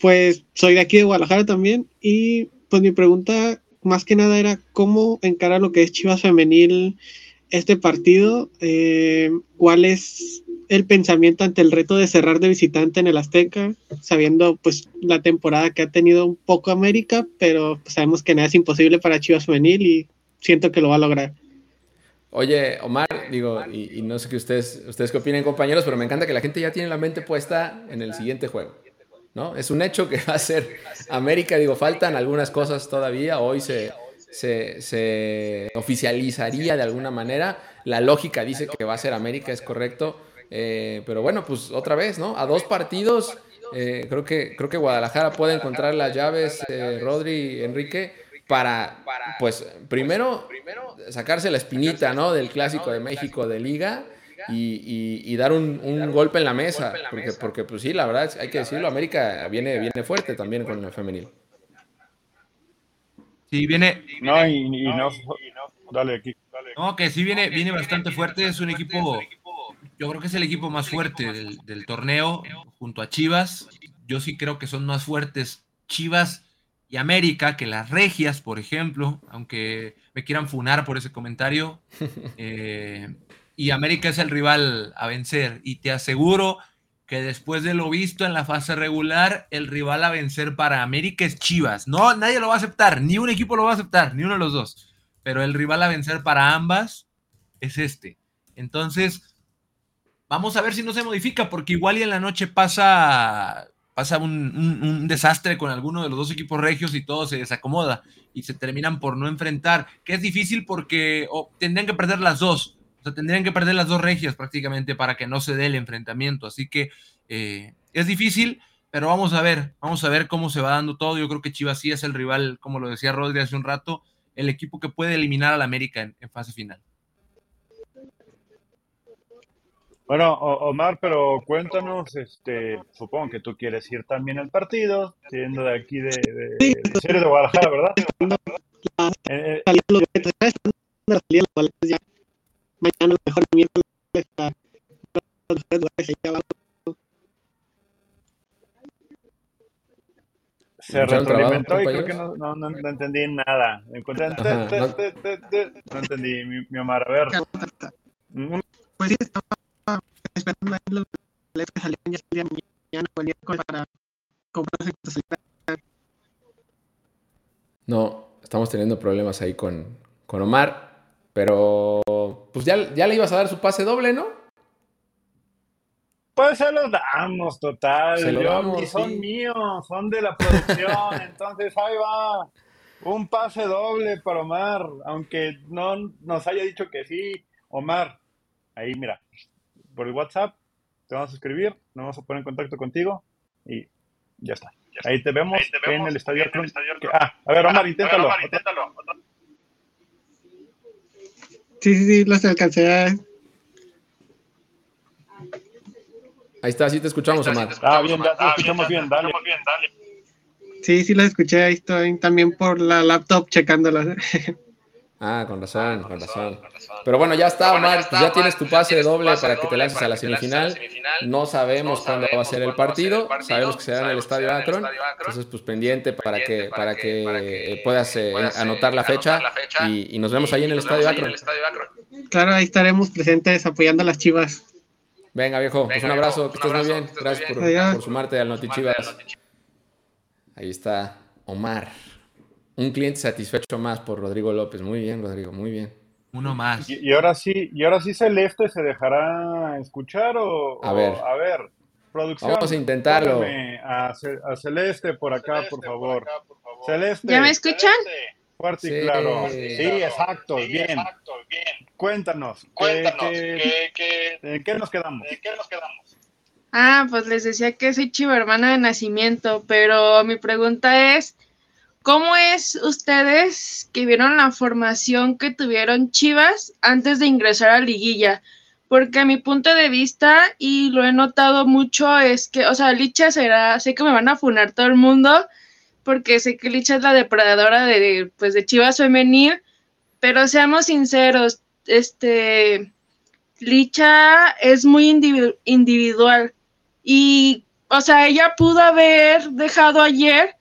Pues soy de aquí de Guadalajara también y pues mi pregunta más que nada era cómo encara lo que es Chivas Femenil este partido, eh, cuál es el pensamiento ante el reto de cerrar de visitante en el Azteca, sabiendo pues la temporada que ha tenido un poco América, pero pues, sabemos que nada es imposible para Chivas Femenil y siento que lo va a lograr. Oye, Omar, digo, y, y no sé qué ustedes, ustedes qué opinen, compañeros, pero me encanta que la gente ya tiene la mente puesta en el siguiente juego. ¿no? Es un hecho que va a ser América, digo, faltan algunas cosas todavía, hoy se, se, oficializaría de alguna manera, la lógica dice que va a ser América, es correcto, eh, pero bueno, pues otra vez, ¿no? A dos partidos, eh, creo, que, creo que Guadalajara puede encontrar las llaves, eh, Rodri, Enrique, para, pues, primero sacarse la espinita, ¿no? Del clásico de México de Liga y dar un, un golpe en la mesa, porque, porque pues sí, la verdad, hay que decirlo, América viene, viene fuerte también con el femenil. Sí, viene, No, y, y no, dale aquí. Dale. no, que sí viene, viene bastante fuerte, es un equipo, yo creo que es el equipo más fuerte del, del torneo, junto a Chivas, yo sí creo que son más fuertes Chivas y América que las Regias, por ejemplo, aunque me quieran funar por ese comentario, eh, y América es el rival a vencer, y te aseguro que después de lo visto en la fase regular, el rival a vencer para América es Chivas. No, nadie lo va a aceptar, ni un equipo lo va a aceptar, ni uno de los dos. Pero el rival a vencer para ambas es este. Entonces, vamos a ver si no se modifica, porque igual y en la noche pasa, pasa un, desastre con alguno de los dos equipos regios y todo se desacomoda y se terminan por no enfrentar, que es difícil porque oh, tendrían que perder las dos. O sea, tendrían que perder las dos regias prácticamente para que no se dé el enfrentamiento. Así que eh, es difícil, pero vamos a ver, vamos a ver cómo se va dando todo. Yo creo que Chivas sí es el rival, como lo decía Rodri hace un rato, el equipo que puede eliminar al América en, en fase final. Bueno, Omar, pero cuéntanos, este, supongo que tú quieres ir también al partido, siendo de aquí de, de, de, de Guadalajara, ¿verdad? Mañana, mejor el miércoles, a los mejores lugares abajo. se ¿Escucharon retroalimentó y creo que no, no, no, no entendí nada. Encontré- Ajá, te- no. te- te- no entendí, mi, mi Omar. A ver, un- Pues sí, estaba esperando ahí los boletos que salían ya salían mañana o el miércoles para comprarse. No, estamos teniendo problemas ahí con, con Omar, pero pues ya, ya le ibas a dar su pase doble, ¿no? Pues se los damos, total. Se lo Yo- damos, y son sí. míos, son de la producción. entonces ahí va. Un pase doble para Omar, aunque no nos haya dicho que sí. Omar, ahí mira, por el WhatsApp te vamos a escribir, nos vamos a poner en contacto contigo y ya está. Ahí te vemos, en el estadio. Que- Ah, a ver, Omar, inténtalo. Sí, sí, sí, los alcancé a... Ahí está, sí te escuchamos, Omar. Ah, bien, ya te escuchamos bien, dale. Sí, sí, los escuché, ahí estoy también por la laptop checándolos. Ah, con razón, con razón. Pero bueno, ya está, Omar, pues ya tienes tu pase doble para que te lances a la semifinal. No sabemos cuándo va a ser el partido, sabemos que será en el Estadio Akron, entonces pues pendiente para que, para que eh, puedas eh, anotar la fecha y, y nos vemos ahí en el Estadio Akron. Claro, ahí estaremos presentes apoyando a las chivas. Venga, viejo, pues un abrazo, que estés muy bien. Gracias por sumarte al Notichivas. Ahí está Omar. Un cliente satisfecho más por Rodrigo López. Muy bien, Rodrigo, muy bien. Uno más. Y, y ahora sí, y ahora sí Celeste se dejará escuchar o, A o- ver. a ver, producción. Vamos a intentarlo. A, Ce- a Celeste por acá, por favor. Celeste. ¿Ya me escuchan? Fuerte y Sí. claro. Sí, exacto, bien. Cuéntanos. ¿qué, qué- ¿En qué nos quedamos? Ah, pues les decía que soy chiva hermana de nacimiento, pero mi pregunta es, ¿cómo es ustedes que vieron la formación que tuvieron Chivas antes de ingresar a liguilla? Porque a mi punto de vista, y lo he notado mucho, es que, o sea, Licha será, sé que me van a funar todo el mundo, porque sé que Licha es la depredadora de, pues, de Chivas femenil, pero seamos sinceros, este, Licha es muy individual y, o sea, ella pudo haber dejado ayer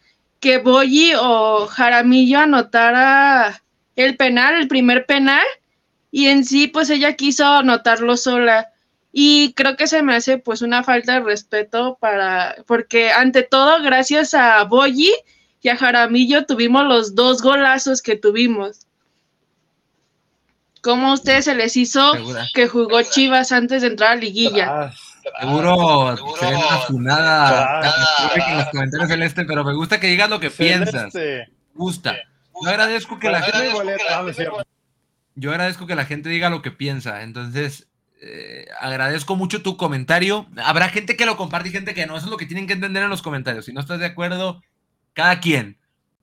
que Boyi o Jaramillo anotara el penal, el primer penal, y en sí, pues ella quiso anotarlo sola. Y creo que se me hace pues una falta de respeto para, porque ante todo, gracias a Boyi y a Jaramillo tuvimos los dos golazos que tuvimos. ¿Cómo a ustedes se les hizo que jugó Chivas antes de entrar a liguilla? Seguro, se ve una funada en los comentarios celeste, pero me gusta que digas lo que piensas. Me gusta. Yo agradezco que la gente. Yo agradezco que la gente diga lo que piensa. Entonces, eh, agradezco mucho tu comentario. Habrá gente que lo comparte y gente que no. Eso es lo que tienen que entender en los comentarios. Si no estás de acuerdo, cada quien.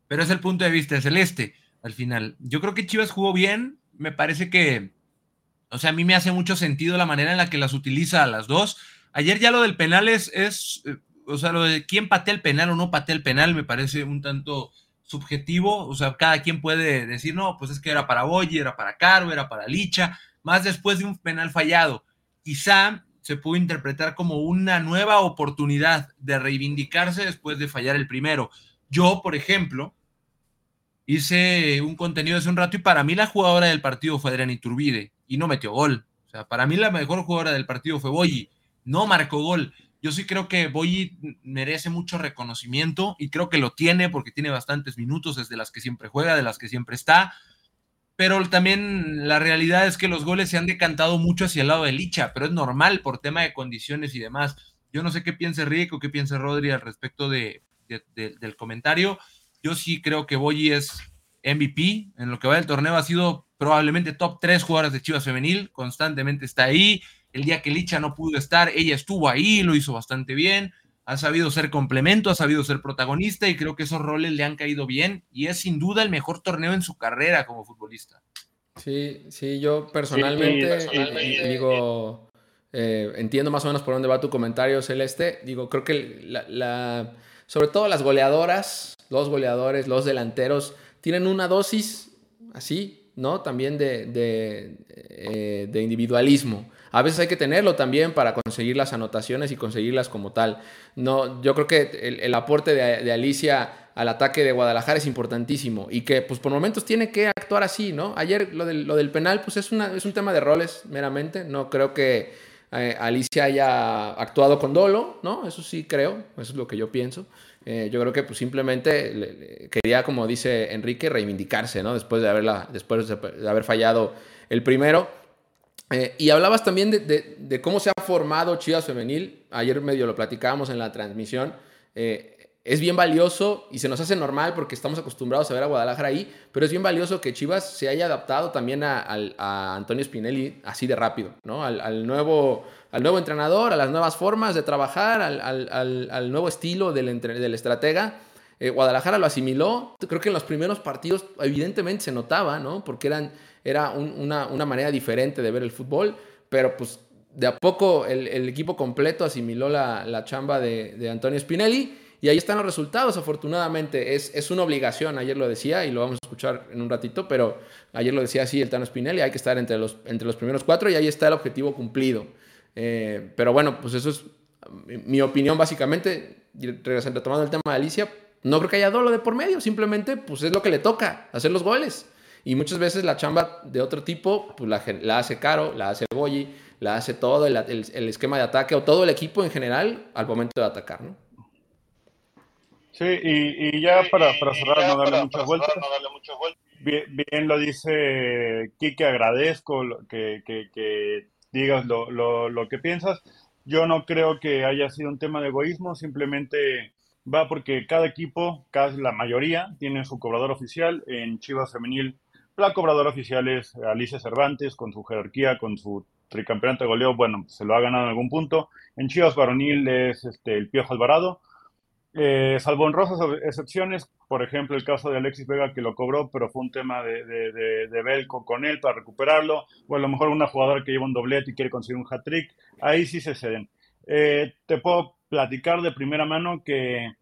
Pero es el punto de vista de celeste. Al final, yo creo que Chivas jugó bien me parece que, o sea, a mí me hace mucho sentido la manera en la que las utiliza a las dos. Ayer ya lo del penal es, es eh, o sea, lo de quién patea el penal o no patea el penal me parece un tanto subjetivo, o sea, cada quien puede decir, no, pues es que era para Boyi, era para Caro, era para Licha, más después de un penal fallado. Quizá se pudo interpretar como una nueva oportunidad de reivindicarse después de fallar el primero. Yo, por ejemplo, hice un contenido hace un rato y para mí la jugadora del partido fue Adriana Iturbide y no metió gol. O sea, para mí la mejor jugadora del partido fue Boyi, no marcó gol. Yo sí creo que Boyi merece mucho reconocimiento y creo que lo tiene porque tiene bastantes minutos, desde las que siempre juega, de las que siempre está. Pero también la realidad es que los goles se han decantado mucho hacia el lado de Licha, pero es normal por tema de condiciones y demás. Yo no sé qué piense Rico, qué piense Rodri al respecto de, del comentario yo sí creo que Boyi es MVP. En lo que va del torneo ha sido probablemente top 3 jugadores de Chivas Femenil. Constantemente está ahí. El día que Licha no pudo estar, ella estuvo ahí, lo hizo bastante bien. Ha sabido ser complemento, ha sabido ser protagonista y creo que esos roles le han caído bien y es sin duda el mejor torneo en su carrera como futbolista. Sí, sí, yo personalmente, digo, eh, entiendo más o menos por dónde va tu comentario, Celeste. Digo, creo que la sobre todo las goleadoras, los goleadores, los delanteros, tienen una dosis así, ¿no? También de, de, eh, individualismo. A veces hay que tenerlo también para conseguir las anotaciones y conseguirlas como tal. No, yo creo que el, aporte de, Alicia al ataque de Guadalajara es importantísimo y que pues por momentos tiene que actuar así, ¿no? Ayer lo del, penal pues es, una, es un tema de roles meramente, no creo que eh, Alicia haya actuado con dolo, ¿no? Eso sí creo, eso es lo que yo pienso. Eh, yo creo que pues, simplemente quería, como dice Enrique, reivindicarse, ¿no? Después de, haberla, después de haber fallado el primero. Eh, y hablabas también de, cómo se ha formado Chivas Femenil. Ayer medio lo platicábamos en la transmisión es bien valioso y se nos hace normal porque estamos acostumbrados a ver a Guadalajara ahí, pero es bien valioso que Chivas se haya adaptado también a, Antonio Spinelli así de rápido, ¿no? Al, nuevo, al nuevo entrenador, a las nuevas formas de trabajar, al, nuevo estilo del, del estratega. Eh, Guadalajara lo asimiló, creo que en los primeros partidos evidentemente se notaba, ¿no? Porque eran, era una, manera diferente de ver el fútbol, pero pues de a poco el, equipo completo asimiló la, chamba de, Antonio Spinelli y ahí están los resultados, afortunadamente. Es, una obligación, ayer lo decía y lo vamos a escuchar en un ratito, pero ayer lo decía así el Tano Spinelli, hay que estar entre los, entre los primeros cuatro y ahí está el objetivo cumplido. Eh, pero bueno, pues eso es mi opinión básicamente, retomando el tema de Alicia, no creo que haya dolo de por medio, simplemente pues es lo que le toca, hacer los goles. Y muchas veces la chamba de otro tipo, pues la, la hace Caro, la hace Boyi, la hace todo el, el, el, esquema de ataque o todo el equipo en general al momento de atacar, ¿no? Sí, y, ya para, para cerrar, no, darle muchas vueltas. Bien, lo dice Kike, agradezco que, que, digas lo, lo, lo, que piensas. Yo no creo que haya sido un tema de egoísmo, simplemente va porque cada equipo, casi la mayoría, tiene su cobrador oficial. En Chivas Femenil, la cobradora oficial es Alicia Cervantes, con su jerarquía, con su tricampeonato de goleo, bueno, se lo ha ganado en algún punto. En Chivas Varonil es este, el Piojo Alvarado eh, salvo honrosas excepciones, por ejemplo, el caso de Alexis Vega que lo cobró, pero fue un tema de, Belco con él para recuperarlo, o a lo mejor una jugadora que lleva un doblete y quiere conseguir un hat-trick, ahí sí se ceden. Eh, te puedo platicar de primera mano que,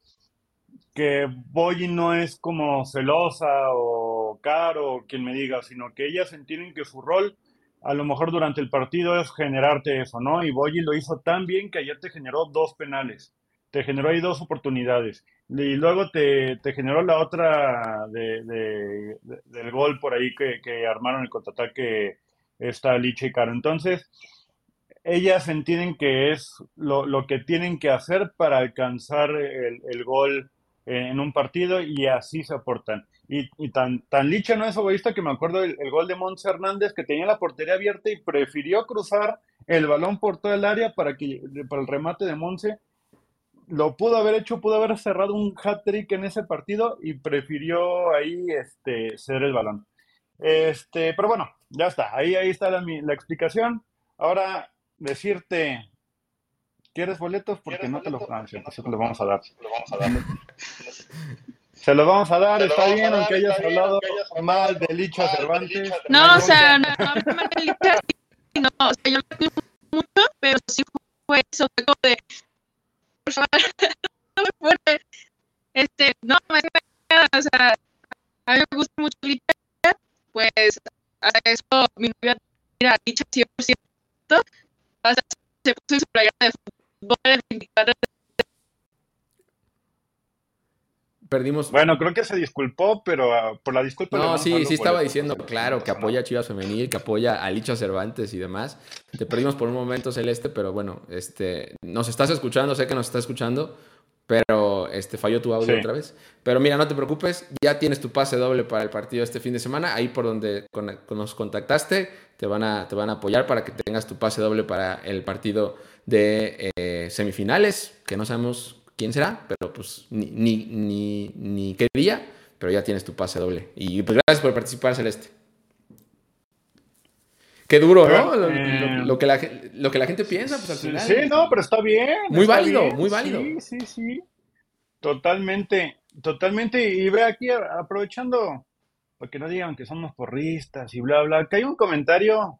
que Boyi no es como celosa o caro, quien me diga, sino que ellas entienden que su rol a lo mejor durante el partido es generarte eso, ¿no? Y Boyi lo hizo tan bien que ayer te generó dos penales te generó ahí dos oportunidades. Y luego te, generó la otra de, del gol por ahí que, armaron el contraataque esta Licha y Caro. Entonces, ellas entienden que es lo, que tienen que hacer para alcanzar el, gol en un partido y así se aportan. Y, tan, tan licha no es egoísta que me acuerdo el, el gol de Mons Hernández que tenía la portería abierta y prefirió cruzar el balón por todo el área para, que, para el remate de Monse lo pudo haber hecho, pudo haber cerrado un hat-trick en ese partido y prefirió ahí este, ceder el balón. Este, pero bueno, ya está, ahí, ahí está la, la explicación. Ahora, decirte, ¿quieres boletos? Porque no te los ah, vamos a dar. Se los vamos a dar, está bien, aunque hayas hablado mal de Licha Cervantes. No, o sea, no, no, no, o sea, yo lo mucho, pero sí fue eso, fue como de, no me fuerte. Este, no, me o sea, a mí me gusta mucho Licha, pues a eso mi novia tira Licha 100%, hasta se puso en su playera de fútbol el 24 Perdimos. Bueno, creo que se disculpó, pero uh, por la disculpa. No, sí, sí estaba diciendo, claro, que apoya a Chivas Femenil, que apoya a Licha Cervantes y demás. Te perdimos por un momento, Celeste, pero bueno, este, nos estás escuchando, sé que nos estás escuchando, pero este, falló tu audio otra vez. Pero mira, no te preocupes, ya tienes tu pase doble para el partido este fin de semana. Ahí por donde nos contactaste, te van a, te van a apoyar para que tengas tu pase doble para el partido de eh, semifinales, que no sabemos quién será, pero pues ni, ni, ni, qué día, pero ya tienes tu pase doble. Y pues gracias por participar, Celeste. Qué duro, ¿no? Lo, eh, que la, lo que la gente piensa, pues al final. Sí, no, pero está bien. Muy válido, muy válido. Sí, sí, sí. Totalmente, totalmente. Y ve aquí aprovechando, porque no digan que somos porristas y bla, bla, que hay un comentario,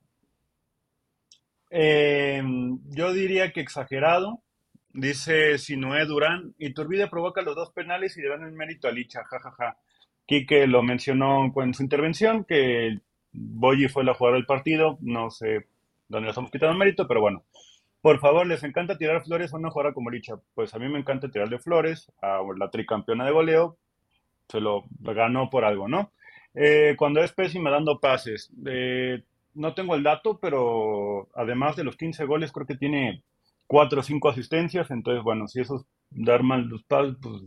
eh, yo diría que exagerado, Dice Sinué Durán, Iturbide provoca los dos penales y le dan el mérito a Licha, jajaja. Ja, ja. Quique lo mencionó en su intervención, que Boyi fue la jugadora del partido, no sé dónde le estamos quitando el mérito, pero bueno. Por favor, ¿les encanta tirar flores a una jugadora como Licha? Pues a mí me encanta tirarle flores a la tricampeona de goleo, se lo ganó por algo, ¿no? Eh, cuando es pésima dando pases, eh, no tengo el dato, pero además de los 15 goles, creo que tiene cuatro o cinco asistencias, entonces, bueno, si eso es dar mal los pasos, pues,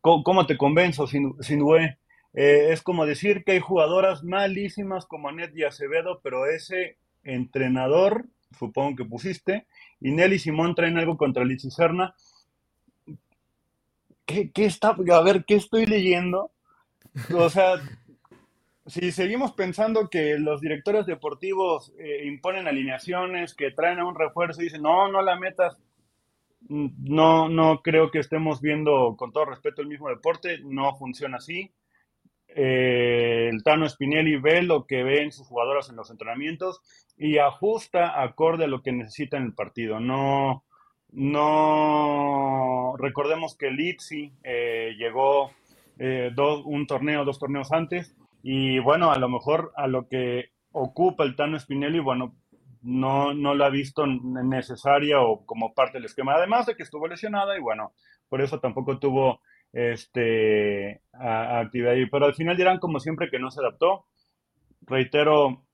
¿cómo, te convenzo sin, eh, es como decir que hay jugadoras malísimas como Ned y Acevedo, pero ese entrenador, supongo que pusiste, y Nelly Simón traen algo contra Liz Serna. ¿Qué, ¿Qué está? A ver, ¿qué estoy leyendo? O sea, si seguimos pensando que los directores deportivos eh, imponen alineaciones, que traen a un refuerzo y dicen, no, no la metas, mm, no, no creo que estemos viendo con todo respeto el mismo deporte, no funciona así. Eh, el Tano Spinelli ve lo que ven sus jugadoras en los entrenamientos y ajusta acorde a lo que necesita en el partido. No, no recordemos que Litsi eh, llegó un torneo, dos torneos antes y bueno, a lo mejor a lo que ocupa el Tano Spinelli, bueno, no, no la ha visto necesaria o como parte del esquema, además de que estuvo lesionada y bueno, por eso tampoco tuvo este, actividad ahí. Pero al final dirán como siempre que no se adaptó. Reitero,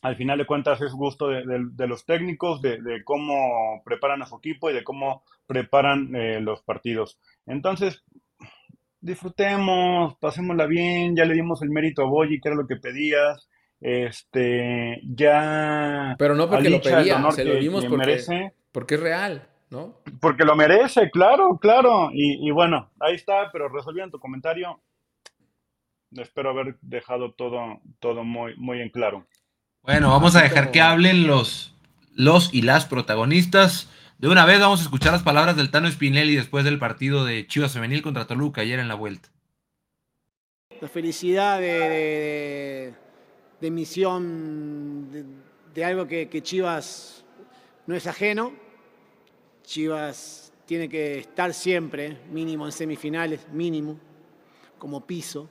al final de cuentas es gusto de, los técnicos, de, cómo preparan a su equipo y de cómo preparan eh, los partidos. Entonces, disfrutemos, pasémosla bien, ya le dimos el mérito a Boyi, que era lo que pedías. Este, ya. Pero no porque lo pedía, se lo dimos porque, merece. porque es real, ¿no? Porque lo merece, claro, claro. Y, bueno, ahí está, pero resolviendo tu comentario, espero haber dejado todo, todo muy, muy en claro. Bueno, vamos a dejar que hablen los, los y las protagonistas De una vez vamos a escuchar las palabras del Tano Spinelli después del partido de Chivas Femenil contra Toluca ayer en la vuelta. La felicidad de, de, misión, de, algo que, Chivas no es ajeno. Chivas tiene que estar siempre, mínimo en semifinales, mínimo, como piso.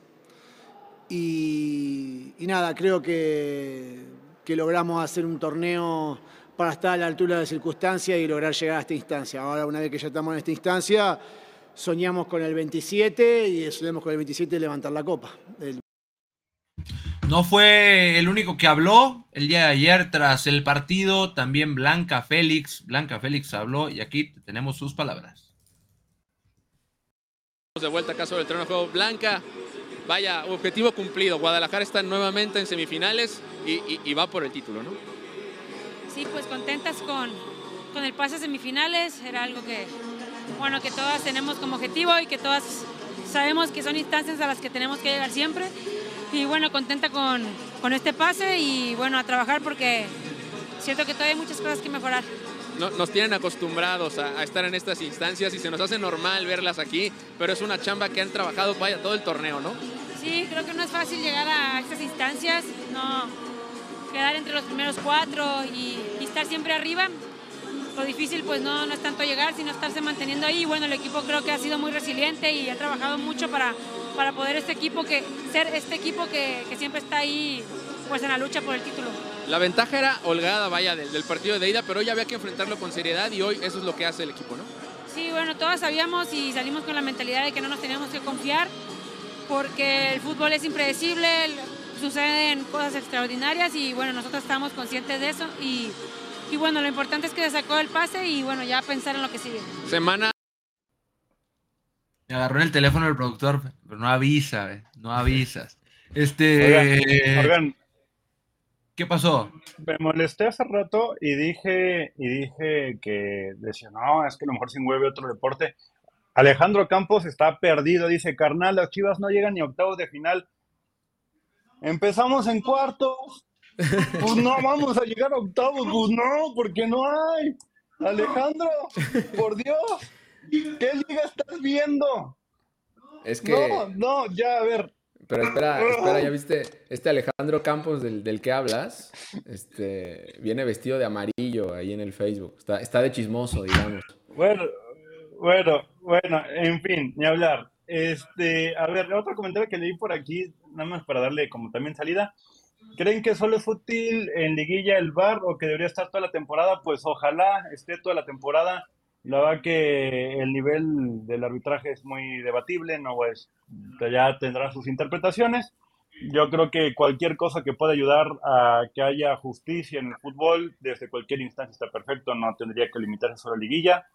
Y, nada, creo que, logramos hacer un torneo para estar a la altura de la circunstancia y lograr llegar a esta instancia. Ahora, una vez que ya estamos en esta instancia, soñamos con el 27 y soñamos con el 27 levantar la copa. No fue el único que habló el día de ayer tras el partido, también Blanca Félix. Blanca Félix habló y aquí tenemos sus palabras. De vuelta acá sobre el terreno de juego. Blanca, vaya, objetivo cumplido. Guadalajara está nuevamente en semifinales y, va por el título, ¿no? Sí, pues contentas con, con el pase a semifinales. Era algo que, bueno, que todas tenemos como objetivo y que todas sabemos que son instancias a las que tenemos que llegar siempre. Y bueno, contenta con, con este pase y bueno, a trabajar porque siento que todavía hay muchas cosas que mejorar. nos tienen acostumbrados a, estar en estas instancias y se nos hace normal verlas aquí, pero es una chamba que han trabajado vaya todo el torneo, ¿no? Sí, creo que no es fácil llegar a estas instancias, no quedar entre los primeros cuatro y, estar siempre arriba. Lo difícil pues no, no es tanto llegar, sino estarse manteniendo ahí. Bueno, el equipo creo que ha sido muy resiliente y ha trabajado mucho para, para poder este equipo que, ser este equipo que, que siempre está ahí pues en la lucha por el título. La ventaja era holgada, vaya, del, del, partido de ida, pero hoy había que enfrentarlo con seriedad y hoy eso es lo que hace el equipo, ¿no? Sí, bueno, todas sabíamos y salimos con la mentalidad de que no nos teníamos que confiar porque el fútbol es impredecible, suceden cosas extraordinarias y bueno, nosotros estamos conscientes de eso y, y bueno, lo importante es que se sacó el pase y bueno, ya pensar en lo que sigue. Semana me agarró en el teléfono el productor, pero no avisa, no avisas. Este. Oigan, ¿Qué pasó? Me molesté hace rato y dije, y dije que decía, no, es que a lo mejor sin mueve otro deporte. Alejandro Campos está perdido, dice, carnal, las chivas no llegan ni a octavos de final. Empezamos en cuartos. Pues no vamos a llegar a octavos, pues no, porque no hay. Alejandro, por Dios. ¿Qué liga estás viendo? Es que. No, no, ya, a ver. Pero espera, espera, ya viste, este Alejandro Campos del, del, que hablas, este, viene vestido de amarillo ahí en el Facebook. Está, está de chismoso, digamos. Bueno, bueno, bueno, en fin, ni hablar. Este, a ver, otro comentario que leí por aquí, nada más para darle como también salida. ¿Creen que solo es útil en liguilla el bar o que debería estar toda la temporada? Pues ojalá esté toda la temporada la verdad que el nivel del arbitraje es muy debatible, no pues ya tendrá sus interpretaciones. Yo creo que cualquier cosa que pueda ayudar a que haya justicia en el fútbol, desde cualquier instancia está perfecto, no tendría que limitarse solo a liguilla.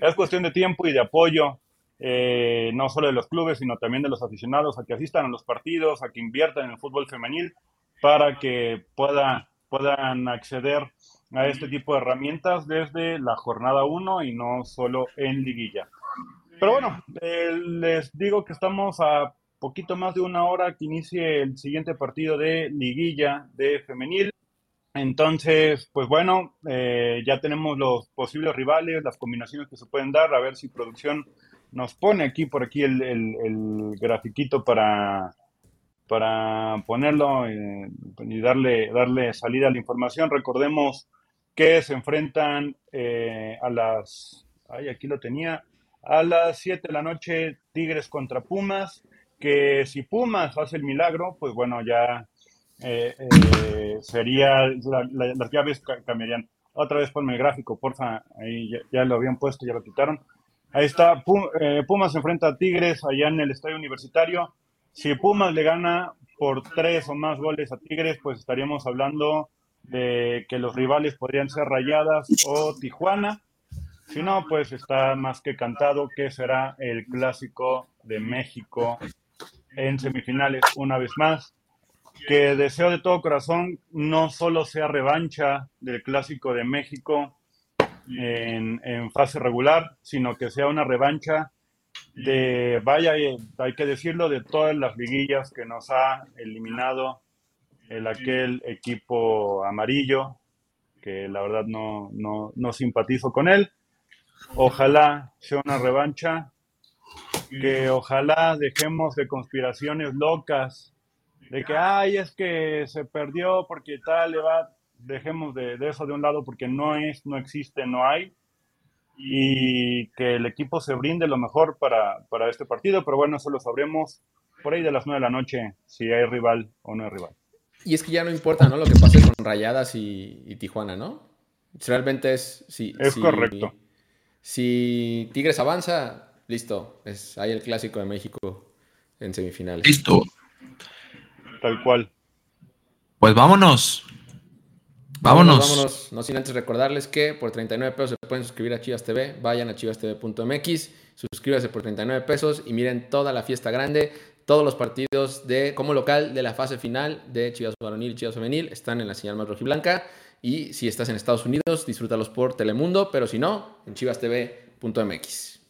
Es cuestión de tiempo y de apoyo, eh, no solo de los clubes, sino también de los aficionados a que asistan a los partidos, a que inviertan en el fútbol femenil para que pueda, puedan acceder a este tipo de herramientas desde la jornada 1 y no solo en liguilla. Pero bueno, eh, les digo que estamos a poquito más de una hora que inicie el siguiente partido de liguilla de femenil. Entonces, pues bueno, eh, ya tenemos los posibles rivales, las combinaciones que se pueden dar, a ver si producción nos pone aquí por aquí el, grafiquito para, para ponerlo eh, y darle, darle salida a la información. Recordemos que se enfrentan eh, a las, ay, aquí lo tenía, a las 7 de la noche Tigres contra Pumas, que si Pumas hace el milagro, pues bueno, ya eh, eh, sería, las llaves cambiarían. Otra vez ponme el gráfico, porfa, ahí ya, lo habían puesto, ya lo quitaron. Ahí está, Pumas se enfrenta a Tigres allá en el estadio universitario. Si Pumas le gana por tres o más goles a Tigres, pues estaríamos hablando de que los rivales podrían ser Rayadas o Tijuana. Si no, pues está más que cantado que será el clásico de México en semifinales una vez más. Que deseo de todo corazón no solo sea revancha del clásico de México en, en fase regular, sino que sea una revancha de, vaya, hay que decirlo, de todas las liguillas que nos ha eliminado el aquel equipo amarillo, que la verdad no, no, no simpatizo con él. ojalá sea una revancha, que ojalá dejemos de conspiraciones locas, de que, ay, es que se perdió porque tal, le va, dejemos de, de eso de un lado porque no es, no existe, no hay y que el equipo se brinde lo mejor para, para, este partido, pero bueno, eso lo sabremos por ahí de las 9 de la noche, si hay rival o no hay rival. Y es que ya no importa, ¿no? Lo que pase con Rayadas y, y Tijuana, ¿no? Realmente es... Si, es correcto. Si Tigres avanza, listo, es ahí el clásico de México en semifinales. Listo. Tal cual. Pues vámonos. Vámonos. vámonos. No sin antes recordarles que por 39 pesos se pueden suscribir a Chivas TV. Vayan a chivastv.mx, suscríbase por 39 pesos y miren toda la fiesta grande. Todos los partidos de como local de la fase final de Chivas Varonil y Chivas Femenil están en la señal más rojiblanca. Y si estás en Estados Unidos, disfrútalos por Telemundo, pero si no, en chivastv.mx.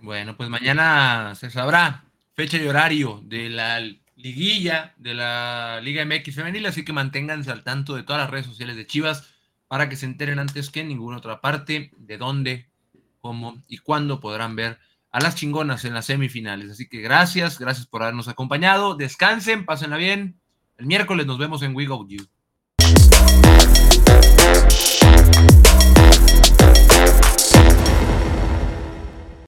Bueno, pues mañana se sabrá fecha y horario de la liguilla de la Liga MX femenil, así que manténganse al tanto de todas las redes sociales de Chivas para que se enteren antes que en ninguna otra parte de dónde, cómo y cuándo podrán ver a las chingonas en las semifinales. Así que gracias, gracias por habernos acompañado. Descansen, pásenla bien. El miércoles nos vemos en We Go You.